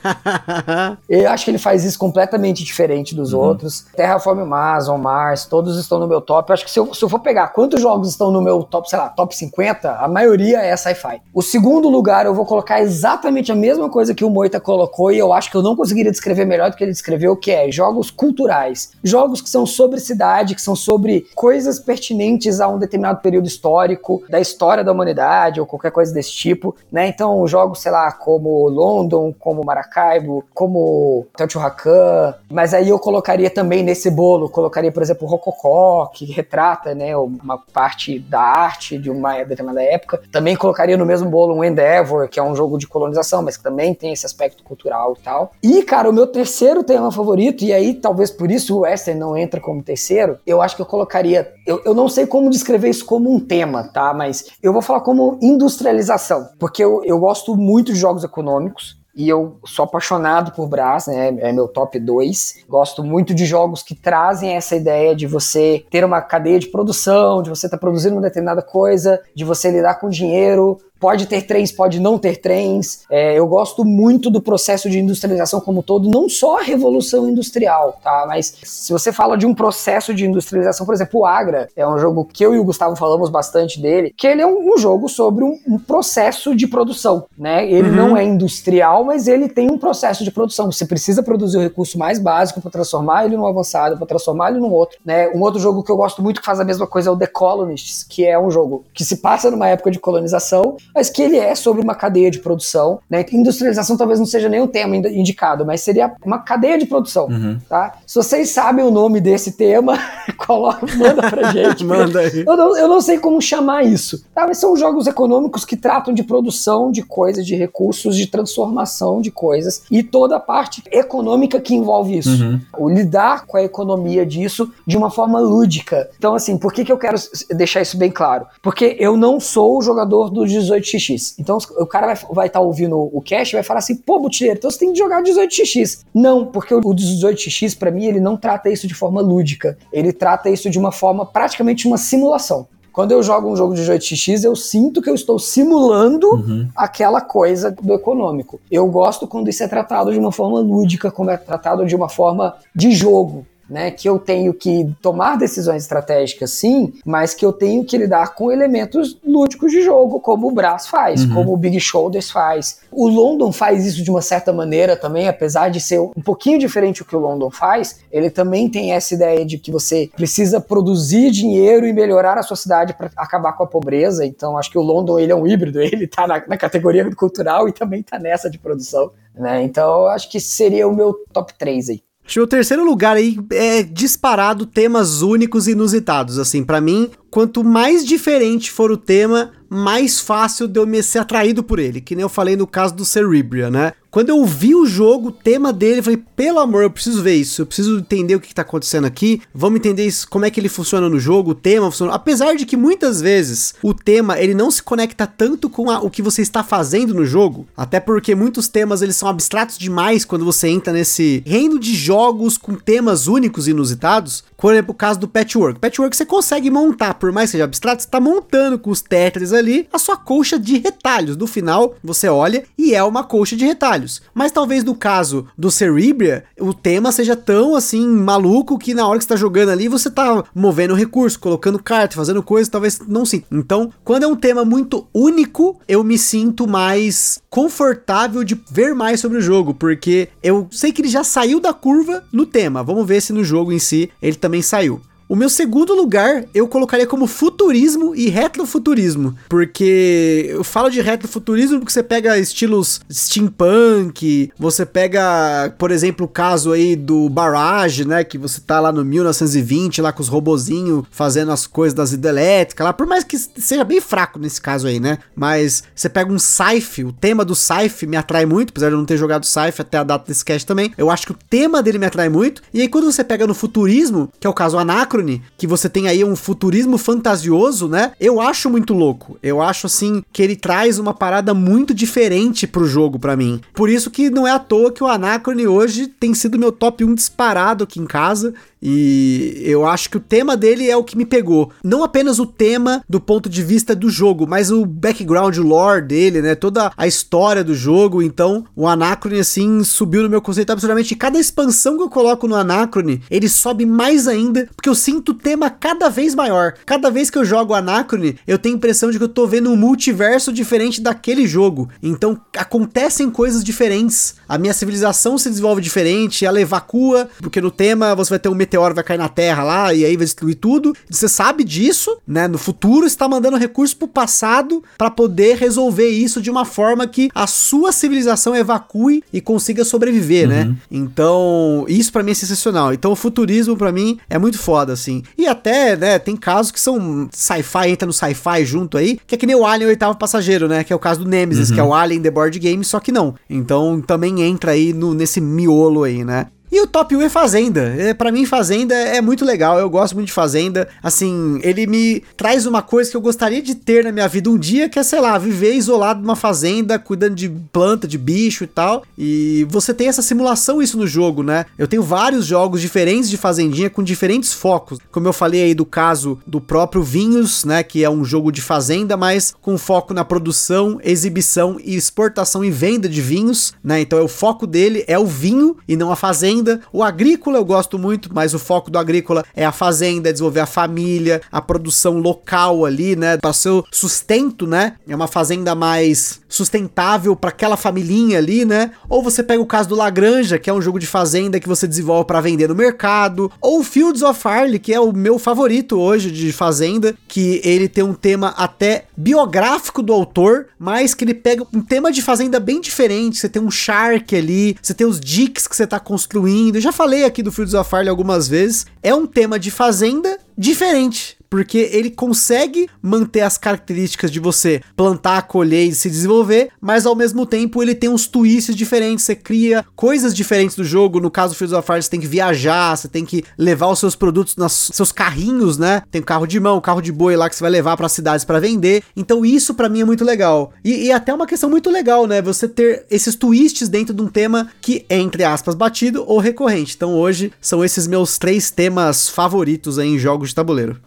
eu acho que ele faz isso completamente diferente dos uhum. outros. Terraform Mars, On Mars, todos estão no meu top. Eu acho que se eu, se eu for pegar quantos jogos estão no meu top, sei lá, top 50, a maioria é sci-fi. O segundo lugar eu vou colocar exatamente a mesma coisa que o Moita colocou e eu acho que eu não conseguiria descrever melhor do que ele descreveu, que é jogos culturais. Jogos que são sobre cidade, que são sobre coisas pertinentes a um determinado período histórico, da história da humanidade ou qualquer coisa desse tipo, né? Então, jogos, sei lá, como London, como Maracaibo, como Teotihuacan, mas aí eu colocaria também nesse bolo, colocaria, por exemplo, Rococó, que retrata, né, uma parte da arte de uma determinada época. Também colocaria no mesmo bolo um Endeavor, que é um jogo de colonização, mas que também tem esse aspecto cultural e tal. E, cara, o meu terceiro tema favorito, e aí talvez por isso o Western não entra como terceiro, eu acho que eu colocaria. Eu, eu não sei como descrever isso como um tema, tá? Mas eu vou falar como industrialização, porque eu, eu gosto muito de jogos econômicos e eu sou apaixonado por Brás, né? É meu top 2. Gosto muito de jogos que trazem essa ideia de você ter uma cadeia de produção, de você estar tá produzindo uma determinada coisa, de você lidar com dinheiro, Pode ter trens, pode não ter trens. É, eu gosto muito do processo de industrialização como todo, não só a revolução industrial, tá? Mas se você fala de um processo de industrialização, por exemplo, o Agra é um jogo que eu e o Gustavo falamos bastante dele, que ele é um, um jogo sobre um, um, processo de produção, né? Ele uhum. não é industrial, mas ele tem um processo de produção. Você precisa produzir o recurso mais básico para transformar ele num avançado, para transformar ele num outro, né? Um outro jogo que eu gosto muito que faz a mesma coisa é o The Colonists, que é um jogo que se passa numa época de colonização mas que ele é sobre uma cadeia de produção. Né? Industrialização talvez não seja nem o tema indicado, mas seria uma cadeia de produção. Uhum. Tá? Se vocês sabem o nome desse tema, coloca, manda pra gente.
manda aí.
Eu não, eu não sei como chamar isso. Tá? Mas são jogos econômicos que tratam de produção de coisas, de recursos, de transformação de coisas e toda a parte econômica que envolve isso. Uhum. O lidar com a economia disso de uma forma lúdica. Então, assim, por que, que eu quero deixar isso bem claro? Porque eu não sou o jogador dos 18 18xx. Então o cara vai estar tá ouvindo o cache e vai falar assim, pô, Butileiro, então você tem que jogar 18xx. Não, porque o 18x, para mim, ele não trata isso de forma lúdica. Ele trata isso de uma forma praticamente uma simulação. Quando eu jogo um jogo de 18x, eu sinto que eu estou simulando uhum. aquela coisa do econômico. Eu gosto quando isso é tratado de uma forma lúdica, como é tratado de uma forma de jogo né? Que eu tenho que tomar decisões estratégicas, sim, mas que eu tenho que lidar com elementos lúdicos de jogo, como o Brass faz, uhum. como o Big Shoulders faz. O London faz isso de uma certa maneira também, apesar de ser um pouquinho diferente o que o London faz, ele também tem essa ideia de que você precisa produzir dinheiro e melhorar a sua cidade para acabar com a pobreza. Então, acho que o London ele é um híbrido, ele tá na, na categoria cultural e também tá nessa de produção. Né? Então, acho que seria o meu top 3 aí.
Acho que o terceiro lugar aí é disparado temas únicos e inusitados. Assim, para mim, quanto mais diferente for o tema, mais fácil de eu me ser atraído por ele, que nem eu falei no caso do Cerebria, né? Quando eu vi o jogo, o tema dele, eu falei, pelo amor, eu preciso ver isso, eu preciso entender o que, está acontecendo aqui, vamos entender isso, como é que ele funciona no jogo, o tema funciona. Apesar de que muitas vezes o tema ele não se conecta tanto com a, o que você está fazendo no jogo, até porque muitos temas eles são abstratos demais quando você entra nesse reino de jogos com temas únicos e inusitados. Por exemplo, o caso do Patchwork. Patchwork você consegue montar, por mais que seja abstrato, você está montando com os Tetris ali a sua colcha de retalhos. No final, você olha e é uma colcha de retalhos. Mas talvez no caso do Cerebria, o tema seja tão assim maluco que na hora que você tá jogando ali, você tá movendo recurso, colocando carta, fazendo coisa, talvez não sim. Então, quando é um tema muito único, eu me sinto mais confortável de ver mais sobre o jogo, porque eu sei que ele já saiu da curva no tema. Vamos ver se no jogo em si ele também saiu. O meu segundo lugar eu colocaria como futurismo e retrofuturismo, porque eu falo de retrofuturismo porque você pega estilos steampunk, você pega, por exemplo, o caso aí do Barrage, né, que você tá lá no 1920 lá com os robozinhos fazendo as coisas das hidrelétricas lá, por mais que seja bem fraco nesse caso aí, né? Mas você pega um sci o tema do sci me atrai muito, apesar de eu não ter jogado sci até a data desse cast também. Eu acho que o tema dele me atrai muito. E aí quando você pega no futurismo, que é o caso Anacro que você tem aí um futurismo fantasioso, né? Eu acho muito louco. Eu acho assim que ele traz uma parada muito diferente pro jogo para mim. Por isso que não é à toa que o Anacrone hoje tem sido meu top 1 disparado aqui em casa. E eu acho que o tema dele é o que me pegou. Não apenas o tema do ponto de vista do jogo, mas o background, o lore dele, né? Toda a história do jogo. Então, o Anacrone, assim, subiu no meu conceito absolutamente. E cada expansão que eu coloco no Anacrone, ele sobe mais ainda, porque eu sinto o tema cada vez maior. Cada vez que eu jogo Anacrone, eu tenho a impressão de que eu tô vendo um multiverso diferente daquele jogo. Então, acontecem coisas diferentes. A minha civilização se desenvolve diferente, ela evacua, porque no tema você vai ter um meteoro vai cair na Terra lá e aí vai destruir tudo. Você sabe disso, né? No futuro está mandando recursos pro passado para poder resolver isso de uma forma que a sua civilização evacue e consiga sobreviver, né? uhum. né? Então, isso para mim é sensacional. Então, o futurismo para mim é muito foda assim. E até, né, tem casos que são sci-fi entra no sci-fi junto aí, que é que nem o Alien oitavo passageiro, né? Que é o caso do Nemesis, uhum. que é o Alien The Board Game, só que não. Então, também entra aí no, nesse miolo aí, né? E o top 1 é Fazenda. É, para mim, Fazenda é muito legal. Eu gosto muito de Fazenda. Assim, ele me traz uma coisa que eu gostaria de ter na minha vida um dia, que é, sei lá, viver isolado numa fazenda, cuidando de planta, de bicho e tal. E você tem essa simulação isso no jogo, né? Eu tenho vários jogos diferentes de Fazendinha com diferentes focos. Como eu falei aí do caso do próprio Vinhos, né? Que é um jogo de fazenda, mas com foco na produção, exibição e exportação e venda de vinhos, né? Então é o foco dele é o vinho e não a fazenda fazenda. O agrícola eu gosto muito, mas o foco do agrícola é a fazenda, é desenvolver a família, a produção local ali, né, para seu sustento, né? É uma fazenda mais sustentável para aquela familhinha ali, né? Ou você pega o caso do Lagranja, que é um jogo de fazenda que você desenvolve para vender no mercado, ou Fields of Arley, que é o meu favorito hoje de fazenda, que ele tem um tema até biográfico do autor, mas que ele pega um tema de fazenda bem diferente. Você tem um shark ali, você tem os dicks que você tá construindo já falei aqui do Fields of Fire algumas vezes. É um tema de fazenda diferente porque ele consegue manter as características de você plantar, colher e se desenvolver, mas ao mesmo tempo ele tem uns twists diferentes, você cria coisas diferentes do jogo. No caso do Fields of Fire, você tem que viajar, você tem que levar os seus produtos nos seus carrinhos, né? Tem carro de mão, carro de boi lá que você vai levar para cidades para vender. Então isso para mim é muito legal. E, e até uma questão muito legal, né? Você ter esses twists dentro de um tema que é entre aspas batido ou recorrente. Então hoje são esses meus três temas favoritos em jogos de tabuleiro.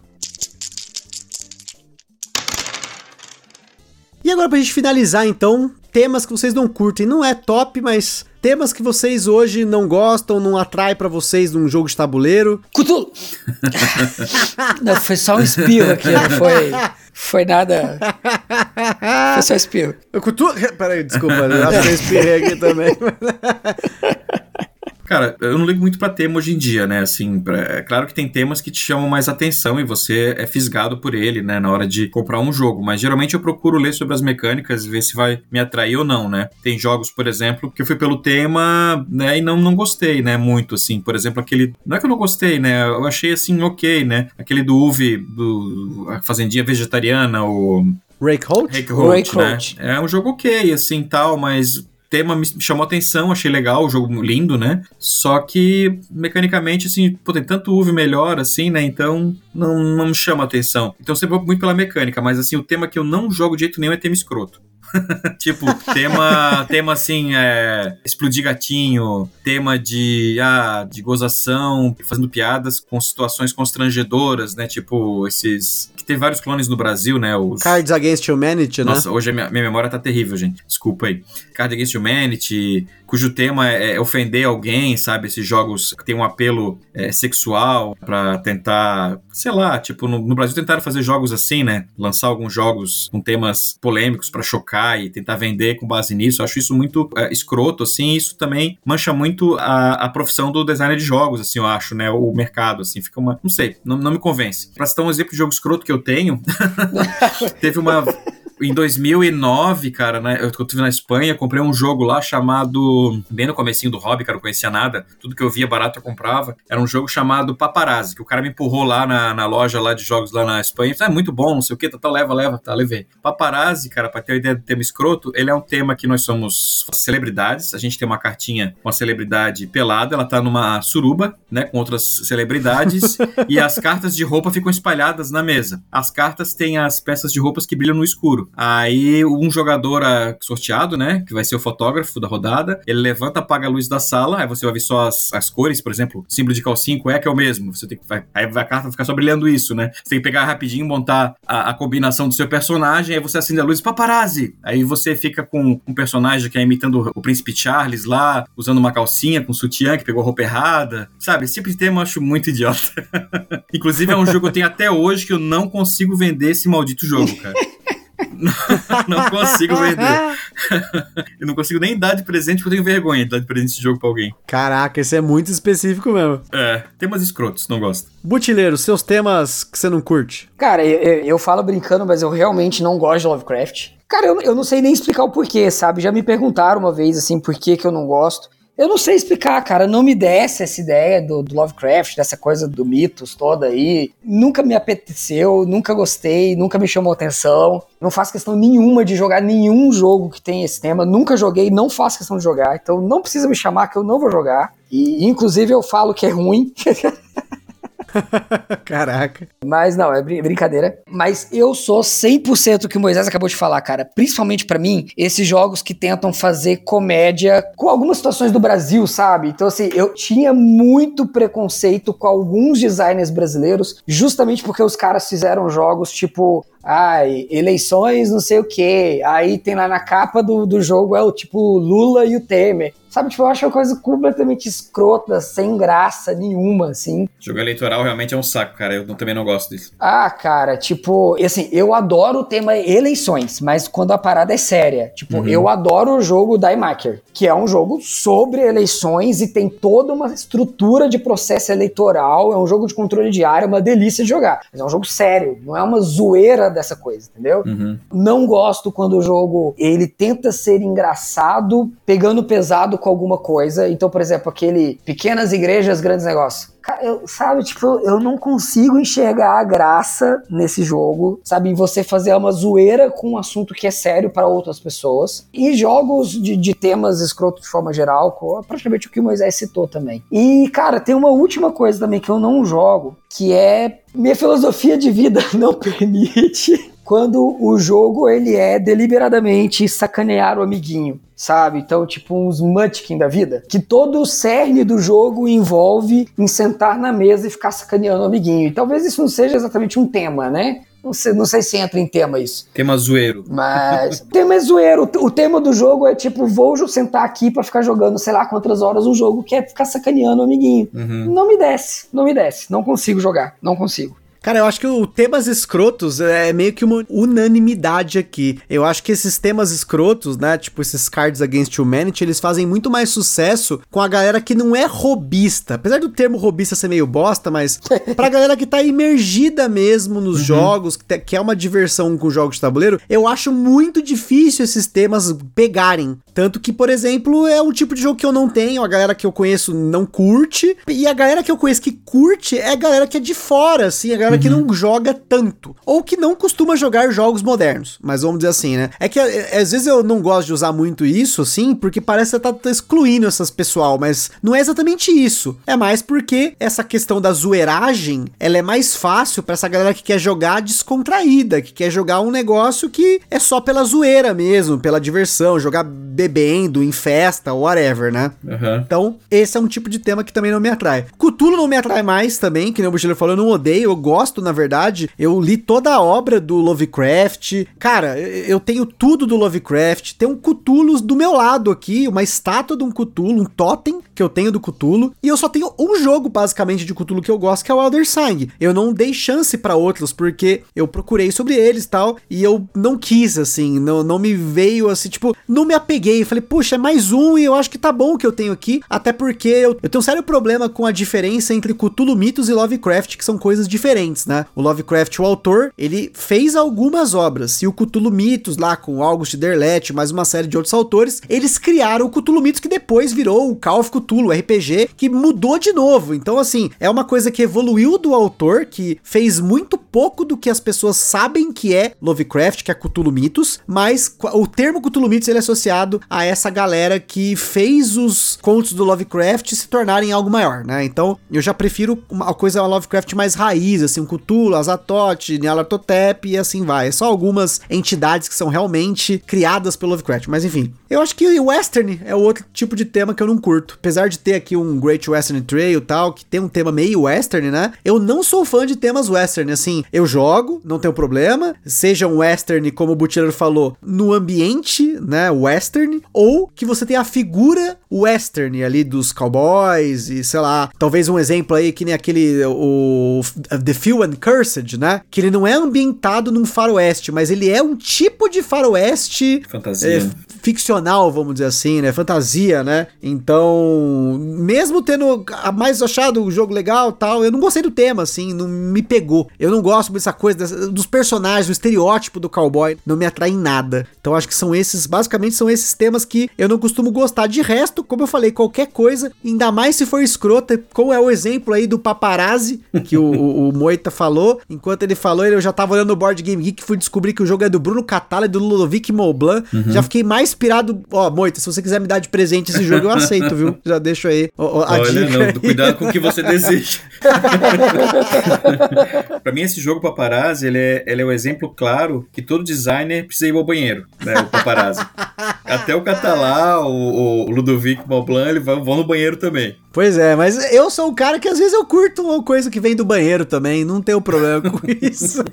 E agora pra gente finalizar então, temas que vocês não curtem. Não é top, mas temas que vocês hoje não gostam, não atrai para vocês num jogo de tabuleiro.
Cutulo! não, foi só um espirro aqui, não foi, foi nada. Foi só espirro.
Cutulo? Peraí, desculpa, eu acho que eu espirrei aqui também.
Cara, eu não ligo muito pra tema hoje em dia, né? Assim, pra, é claro que tem temas que te chamam mais atenção e você é fisgado por ele, né? Na hora de comprar um jogo. Mas geralmente eu procuro ler sobre as mecânicas e ver se vai me atrair ou não, né? Tem jogos, por exemplo, que eu fui pelo tema, né? E não, não gostei, né? Muito, assim. Por exemplo, aquele. Não é que eu não gostei, né? Eu achei assim, ok, né? Aquele do Uve, do. A Fazendinha Vegetariana, o.
Rake Holt?
Rake Holt, né? É um jogo ok, assim, tal, mas tema me chamou atenção, achei legal, o jogo lindo, né? Só que, mecanicamente, assim, pô, tem tanto UV melhor, assim, né? Então, não, não me chama atenção. Então, sempre vou muito pela mecânica, mas, assim, o tema que eu não jogo de jeito nenhum é tema escroto. tipo, tema, tema assim, é, explodir gatinho, tema de, ah, de gozação, fazendo piadas com situações constrangedoras, né? Tipo, esses. Que tem vários clones no Brasil, né? Os...
Cards Against Humanity,
Nossa, né? hoje a minha, minha memória tá terrível, gente. Desculpa aí. Cards Against Humanity, cujo tema é, é ofender alguém, sabe? Esses jogos que tem um apelo é, sexual para tentar, sei lá, tipo, no, no, Brasil tentaram fazer jogos assim, né? Lançar alguns jogos com temas polêmicos para chocar e tentar vender com base nisso. Eu acho isso muito é, escroto, assim. Isso também mancha muito a, a profissão do designer de jogos, assim, eu acho, né? O mercado, assim, fica uma. Não sei, não, não me convence. Pra citar um exemplo de jogo escroto que eu tenho, teve uma em 2009, cara, né, eu estive na Espanha, comprei um jogo lá chamado, bem no comecinho do hobby, cara, não conhecia nada, tudo que eu via barato eu comprava, era um jogo chamado Paparazzi, que o cara me empurrou lá na, na loja lá de jogos lá na Espanha, é muito bom, não sei o que, tá, tá, leva, leva, tá, levei. Paparazzi, cara, pra ter a ideia do tema escroto, ele é um tema que nós somos celebridades, a gente tem uma cartinha com a celebridade pelada, ela tá numa suruba, né, com outras celebridades, e as cartas de roupa ficam espalhadas na mesa. As cartas têm as peças de roupas que brilham no escuro. Aí um jogador ah, sorteado, né, que vai ser o fotógrafo da rodada, ele levanta, apaga a luz da sala, aí você vai ver só as, as cores, por exemplo, símbolo de calcinho, é que é o mesmo. Você tem que vai, aí a carta vai ficar só brilhando isso, né? Você tem que pegar rapidinho, montar a, a combinação do seu personagem, aí você acende a luz, paparazzi. Aí você fica com um personagem que é imitando o príncipe Charles lá, usando uma calcinha com sutiã que pegou roupa errada. Sabe, esse tipo de tema eu acho muito idiota. Inclusive é um jogo que eu tenho até hoje que eu não consigo vender esse maldito jogo, cara. não consigo vender. eu não consigo nem dar de presente porque eu tenho vergonha de dar de presente esse jogo pra alguém.
Caraca, esse é muito específico mesmo.
É, temas escrotos, não gosto.
Butileiro, seus temas que você não curte?
Cara, eu, eu falo brincando, mas eu realmente não gosto de Lovecraft. Cara, eu, eu não sei nem explicar o porquê, sabe? Já me perguntaram uma vez, assim, por que que eu não gosto. Eu não sei explicar, cara. Não me desce essa ideia do, do, Lovecraft, dessa coisa do mitos toda aí. Nunca me apeteceu, nunca gostei, nunca me chamou atenção. Não faço questão nenhuma de jogar nenhum jogo que tem esse tema. Nunca joguei, não faço questão de jogar. Então não precisa me chamar que eu não vou jogar. E inclusive eu falo que é ruim.
Caraca.
Mas não, é brincadeira. Mas eu sou 100% o que o Moisés acabou de falar, cara. Principalmente para mim, esses jogos que tentam fazer comédia com algumas situações do Brasil, sabe? Então, assim, eu tinha muito preconceito com alguns designers brasileiros, justamente porque os caras fizeram jogos tipo ai, eleições, não sei o que. Aí tem lá na capa do, do jogo é o tipo Lula e o Temer. Sabe, tipo, eu acho uma coisa completamente escrota, sem graça nenhuma, assim.
Jogo eleitoral realmente é um saco, cara. Eu também não gosto disso.
Ah, cara, tipo, assim, eu adoro o tema eleições, mas quando a parada é séria. Tipo, uhum. eu adoro o jogo Daimaker, que é um jogo sobre eleições e tem toda uma estrutura de processo eleitoral. É um jogo de controle diário, é uma delícia de jogar. Mas é um jogo sério, não é uma zoeira dessa coisa, entendeu? Uhum. Não gosto quando o jogo ele tenta ser engraçado, pegando pesado com alguma coisa. Então, por exemplo, aquele pequenas igrejas, grandes negócios. Eu, sabe, tipo, eu não consigo enxergar a graça nesse jogo, sabe? Você fazer uma zoeira com um assunto que é sério para outras pessoas. E jogos de, de temas escroto de forma geral, praticamente o que o Moisés citou também. E, cara, tem uma última coisa também que eu não jogo, que é minha filosofia de vida não permite quando o jogo ele é deliberadamente sacanear o amiguinho, sabe? Então, tipo uns Munchkin da vida, que todo o cerne do jogo envolve em sentar na mesa e ficar sacaneando o amiguinho. E talvez isso não seja exatamente um tema, né? Não sei, não sei se entra em tema isso.
Tema zoeiro.
Mas. o tema é zoeiro. O tema do jogo é tipo, vou sentar aqui para ficar jogando, sei lá quantas horas um jogo que é ficar sacaneando o amiguinho. Uhum. Não me desce, não me desce. Não consigo jogar, não consigo.
Cara, eu acho que o temas escrotos é meio que uma unanimidade aqui. Eu acho que esses temas escrotos, né, tipo esses Cards Against Humanity, eles fazem muito mais sucesso com a galera que não é robista. Apesar do termo robista ser meio bosta, mas pra galera que tá imergida mesmo nos uhum. jogos, que é uma diversão com jogos de tabuleiro, eu acho muito difícil esses temas pegarem. Tanto que, por exemplo, é um tipo de jogo que eu não tenho, a galera que eu conheço não curte, e a galera que eu conheço que curte é a galera que é de fora, assim, a galera uhum. que não joga tanto, ou que não costuma jogar jogos modernos, mas vamos dizer assim, né? É que é, às vezes eu não gosto de usar muito isso, assim, porque parece que tá, tá excluindo essas pessoal, mas não é exatamente isso. É mais porque essa questão da zoeiragem, ela é mais fácil para essa galera que quer jogar descontraída, que quer jogar um negócio que é só pela zoeira mesmo, pela diversão, jogar bebendo, em festa, whatever, né? Uhum. Então, esse é um tipo de tema que também não me atrai. Cutulo não me atrai mais também, que nem o Buchiller falou, eu não odeio, eu gosto, na verdade. Eu li toda a obra do Lovecraft. Cara, eu tenho tudo do Lovecraft. Tem um Cthulhu do meu lado aqui, uma estátua de um Cthulhu, um totem que eu tenho do Cthulhu. E eu só tenho um jogo, basicamente, de Cthulhu que eu gosto, que é o Elder Sign. Eu não dei chance para outros, porque eu procurei sobre eles tal, e eu não quis, assim, não, não me veio, assim, tipo, não me apeguei. Falei, puxa, é mais um e eu acho que tá bom o que eu tenho aqui, até porque eu, eu tenho um sério problema com a diferença entre Cthulhu Mitos e Lovecraft, que são coisas diferentes, né? O Lovecraft, o autor, ele fez algumas obras, e o Cthulhu Mitos, lá com August Derlet, mais uma série de outros autores, eles criaram o Cthulhu Mitos, que depois virou o Call Cthulhu Cthulhu, RPG, que mudou de novo. Então, assim, é uma coisa que evoluiu do autor, que fez muito pouco do que as pessoas sabem que é Lovecraft, que é Cthulhu Mitos, mas o termo Cthulhu Mitos ele é associado a essa galera que fez os contos do Lovecraft se tornarem algo maior, né? Então, eu já prefiro uma coisa Lovecraft mais raiz, assim, um Cthulhu, Azatoth, Nyarlathotep e assim vai. É só algumas entidades que são realmente criadas pelo Lovecraft, mas enfim. Eu acho que o Western é outro tipo de tema que eu não curto. Apesar de ter aqui um Great Western Trail tal, que tem um tema meio western, né? Eu não sou fã de temas western, assim, eu jogo, não tenho problema, seja um western, como o Butcher falou, no ambiente, né, western, ou que você tenha a figura western ali dos cowboys e, sei lá, talvez um exemplo aí que nem aquele, o The Few and Cursed, né? Que ele não é ambientado num faroeste, mas ele é um tipo de faroeste...
Fantasia. É,
ficcional, vamos dizer assim, né? Fantasia, né? Então, mesmo tendo mais achado o jogo legal tal, eu não gostei do tema, assim, não me pegou. Eu não gosto dessa coisa dessa, dos personagens, o estereótipo do cowboy, não me atrai em nada. Então, acho que são esses, basicamente, são esses temas que eu não costumo gostar. De resto, como eu falei, qualquer coisa, ainda mais se for escrota, como é o exemplo aí do paparazzi, que o, o, o Moita falou. Enquanto ele falou, eu já tava olhando no Board Game Geek, fui descobrir que o jogo é do Bruno Catala e do Ludovic Moblan. Uhum. Já fiquei mais inspirado. Ó, Moita, se você quiser me dar de presente esse jogo, eu aceito, viu? Já deixo aí ó, a
Olha,
dica.
Não, cuidado com o que você deseja. pra mim, esse jogo paparazzi, ele é, ele é o exemplo claro que todo designer precisa ir ao banheiro, né? O paparazzi. Até o Catalá, o, o Ludovic Montblanc, ele vão, vão no banheiro também.
Pois é, mas eu sou um cara que às vezes eu curto uma coisa que vem do banheiro também, não tenho problema com isso.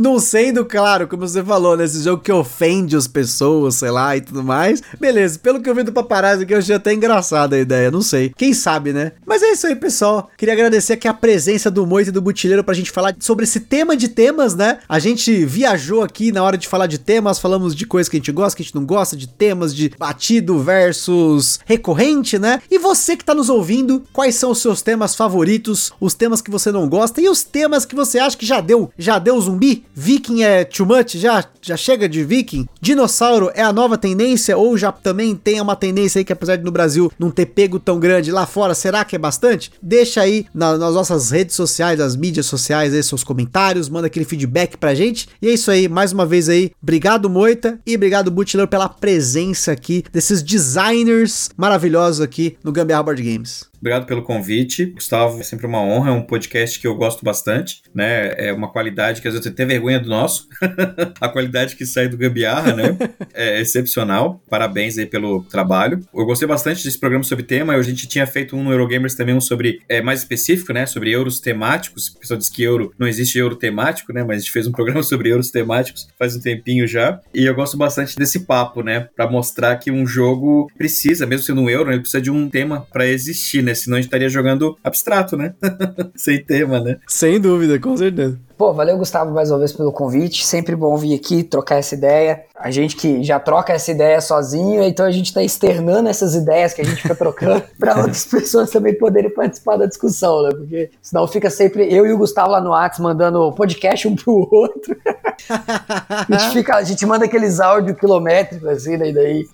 Não sendo, claro, como você falou, nesse né, jogo que ofende as pessoas, sei lá, e tudo mais. Beleza, pelo que eu vi do paparazzi aqui, eu achei até engraçada a ideia, não sei. Quem sabe, né? Mas é isso aí, pessoal. Queria agradecer aqui a presença do Moito e do Butileiro pra gente falar sobre esse tema de temas, né? A gente viajou aqui na hora de falar de temas, falamos de coisas que a gente gosta, que a gente não gosta, de temas de batido versus recorrente, né? E você que tá nos ouvindo, quais são os seus temas favoritos, os temas que você não gosta e os temas que você acha que já deu, já deu zumbi? Viking é too much? Já, já chega de Viking? Dinossauro é a nova tendência ou já também tem uma tendência aí que apesar de no Brasil não ter pego tão grande lá fora, será que é bastante? Deixa aí na, nas nossas redes sociais, nas mídias sociais aí seus comentários, manda aquele feedback pra gente. E é isso aí, mais uma vez aí, obrigado Moita e obrigado Butler pela presença aqui desses designers maravilhosos aqui no Gambiarra Board Games.
Obrigado pelo convite. Gustavo, é sempre uma honra, é um podcast que eu gosto bastante, né? É uma qualidade que às vezes você tem vergonha do nosso. a qualidade que sai do Gambiarra, né? É excepcional. Parabéns aí pelo trabalho. Eu gostei bastante desse programa sobre tema. A gente tinha feito um no Eurogamers também, um sobre, é, mais específico, né? Sobre euros temáticos. O pessoal diz que euro não existe euro temático, né? Mas a gente fez um programa sobre euros temáticos faz um tempinho já. E eu gosto bastante desse papo, né? Pra mostrar que um jogo precisa, mesmo sendo um euro, ele precisa de um tema para existir, né? Senão a gente estaria jogando abstrato, né? Sem tema, né?
Sem dúvida, com certeza.
Pô, valeu, Gustavo, mais uma vez pelo convite. Sempre bom vir aqui trocar essa ideia. A gente que já troca essa ideia sozinho, então a gente está externando essas ideias que a gente fica trocando para outras pessoas também poderem participar da discussão, né? Porque senão fica sempre eu e o Gustavo lá no WhatsApp mandando podcast um pro outro. a, gente fica, a gente manda aqueles áudios quilométricos, assim, daí. daí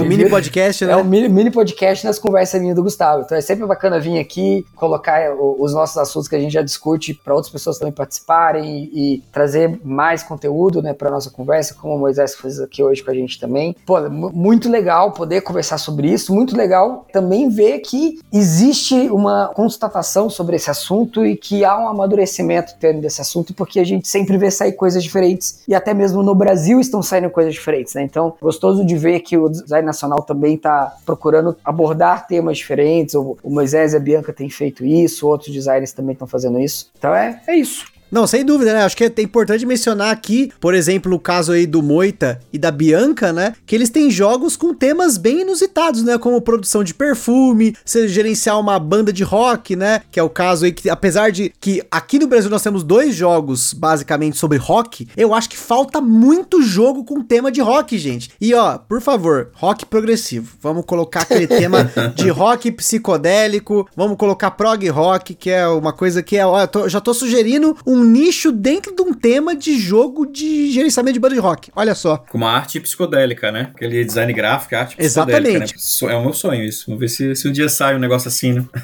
um mini podcast, né?
É um mini, mini podcast nas conversas minhas do Gustavo. Então é sempre bacana vir aqui, colocar os nossos assuntos que a gente já discute para outras pessoas também participarem participarem e, trazer mais conteúdo né, para nossa conversa, como o Moisés fez aqui hoje com a gente também. Pô, muito legal poder conversar sobre isso, muito legal também ver que existe uma constatação sobre esse assunto e que há um amadurecimento tendo desse assunto, porque a gente sempre vê sair coisas diferentes e até mesmo no Brasil estão saindo coisas diferentes, né? Então, gostoso de ver que o design nacional também está procurando abordar temas diferentes. O, Moisés e a Bianca têm feito isso, outros designers também estão fazendo isso. Então é, é isso.
Não, sem dúvida, né? Acho que é importante mencionar aqui, por exemplo, o caso aí do Moita e da Bianca, né? Que eles têm jogos com temas bem inusitados, né? Como produção de perfume, você gerenciar uma banda de rock, né? Que é o caso aí que, apesar de que aqui no Brasil nós temos dois jogos basicamente sobre rock, eu acho que falta muito jogo com tema de rock, gente. E ó, por favor, rock progressivo. Vamos colocar aquele tema de rock psicodélico, vamos colocar prog rock, que é uma coisa que é. Ó, tô, já tô sugerindo um um nicho dentro de um tema de jogo de gerenciamento de banda de rock. Olha só.
Com uma arte psicodélica, né? Aquele design gráfico, arte
Exatamente.
Né? É o meu sonho isso. Vamos ver se, se um dia sai um negócio assim, né?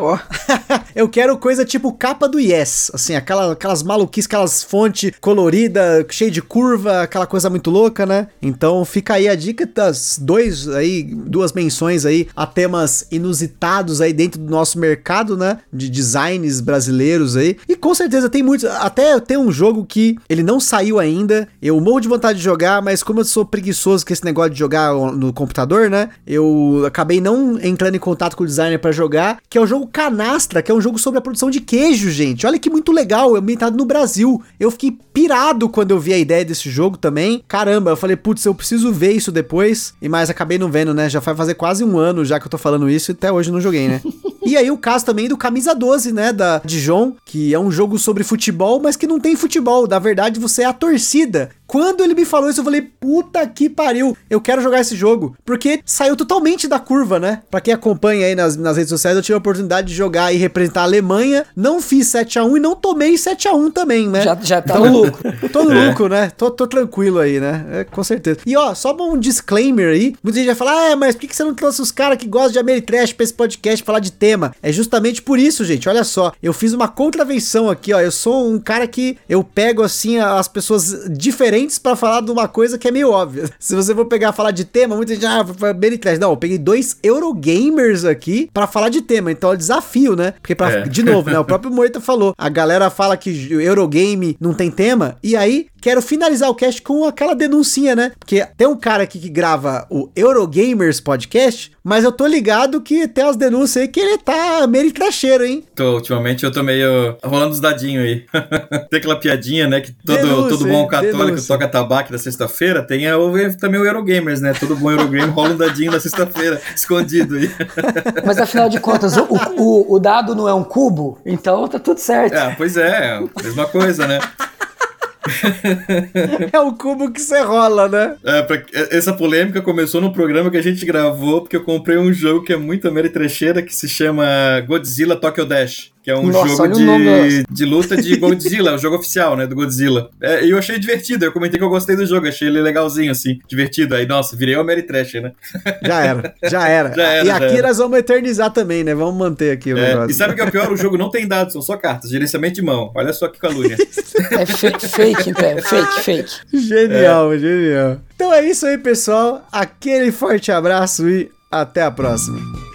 Oh. Eu quero coisa tipo capa do Yes. Assim, aquela, aquelas maluquices, aquelas fontes coloridas, cheia de curva, aquela coisa muito louca, né? Então fica aí a dica das dois aí, duas menções aí a temas inusitados aí dentro do nosso mercado, né? De designs brasileiros aí. E com certeza tem muito muitos. Até tem um jogo que ele não saiu ainda. Eu morro de vontade de jogar, mas como eu sou preguiçoso com esse negócio de jogar no computador, né? Eu acabei não entrando em contato com o designer para jogar. Que é o jogo Canastra, que é um jogo sobre a produção de queijo, gente. Olha que muito legal, é ambientado no Brasil. Eu fiquei pirado quando eu vi a ideia desse jogo também. Caramba, eu falei, putz, eu preciso ver isso depois. E mais acabei não vendo, né? Já vai fazer quase um ano já que eu tô falando isso e até hoje não joguei, né? e aí o caso também do Camisa 12, né? Da Dijon, que é um jogo sobre futebol mas que não tem futebol. Na verdade, você é a torcida. Quando ele me falou isso, eu falei, puta que pariu, eu quero jogar esse jogo. Porque saiu totalmente da curva, né? Pra quem acompanha aí nas, nas redes sociais, eu tive a oportunidade de jogar e representar a Alemanha. Não fiz 7x1 e não tomei 7x1 também, né?
Já, já tá então, no lucro.
Tô no é. né? Tô, tô tranquilo aí, né? É, com certeza. E ó, só um disclaimer aí. Muita gente vai falar, ah, mas por que, que você não trouxe os caras que gostam de Ameritrash pra esse podcast falar de tema? É justamente por isso, gente. Olha só, eu fiz uma contravenção aqui, ó. Eu sou um cara que eu pego assim as pessoas diferentes diferentes para falar de uma coisa que é meio óbvia. Se você for pegar falar de tema, muita gente, ah, Benny Trash. Não, eu peguei dois Eurogamers aqui para falar de tema. Então é desafio, né? Porque, pra, é. de novo, né? O próprio Moita falou. A galera fala que Eurogame não tem tema. E aí, quero finalizar o cast com aquela denuncinha, né? Porque tem um cara aqui que grava o Eurogamers Podcast, mas eu tô ligado que tem as denúncias aí que ele tá meio tracheiro, hein?
Tô, ultimamente eu tô meio rolando os dadinhos aí. tem aquela piadinha, né? Que todo, denúncia, todo bom católico denúncia. toca tabaco na sexta-feira. Tem a, também o Eurogamers, né? Todo bom Eurogame rola um dadinho na sexta-feira, escondido aí.
Mas afinal de contas, o, o, o dado não é um cubo, então tá tudo certo.
É, pois é, mesma coisa, né?
É o cubo que você rola, né?
É, pra, essa polêmica começou no programa que a gente gravou, porque eu comprei um jogo que é muito trecheira que se chama Godzilla Tokyo Dash que é um Nossa, jogo de, de luta de Godzilla, o jogo oficial, né, do Godzilla. É, e eu achei divertido, eu comentei que eu gostei do jogo, achei ele legalzinho, assim, divertido. Aí, nossa, virei o Ameritrash, né?
Já era, já era. já era e já aqui era. nós vamos eternizar também, né? Vamos manter aqui o
é, negócio. E sabe o que é o pior? O jogo não tem dados, são só cartas, gerenciamento de mão. Olha só que calúnia.
é fake, fake, é fake, fake.
Genial, é. genial. Então é isso aí, pessoal. Aquele forte abraço e até a próxima.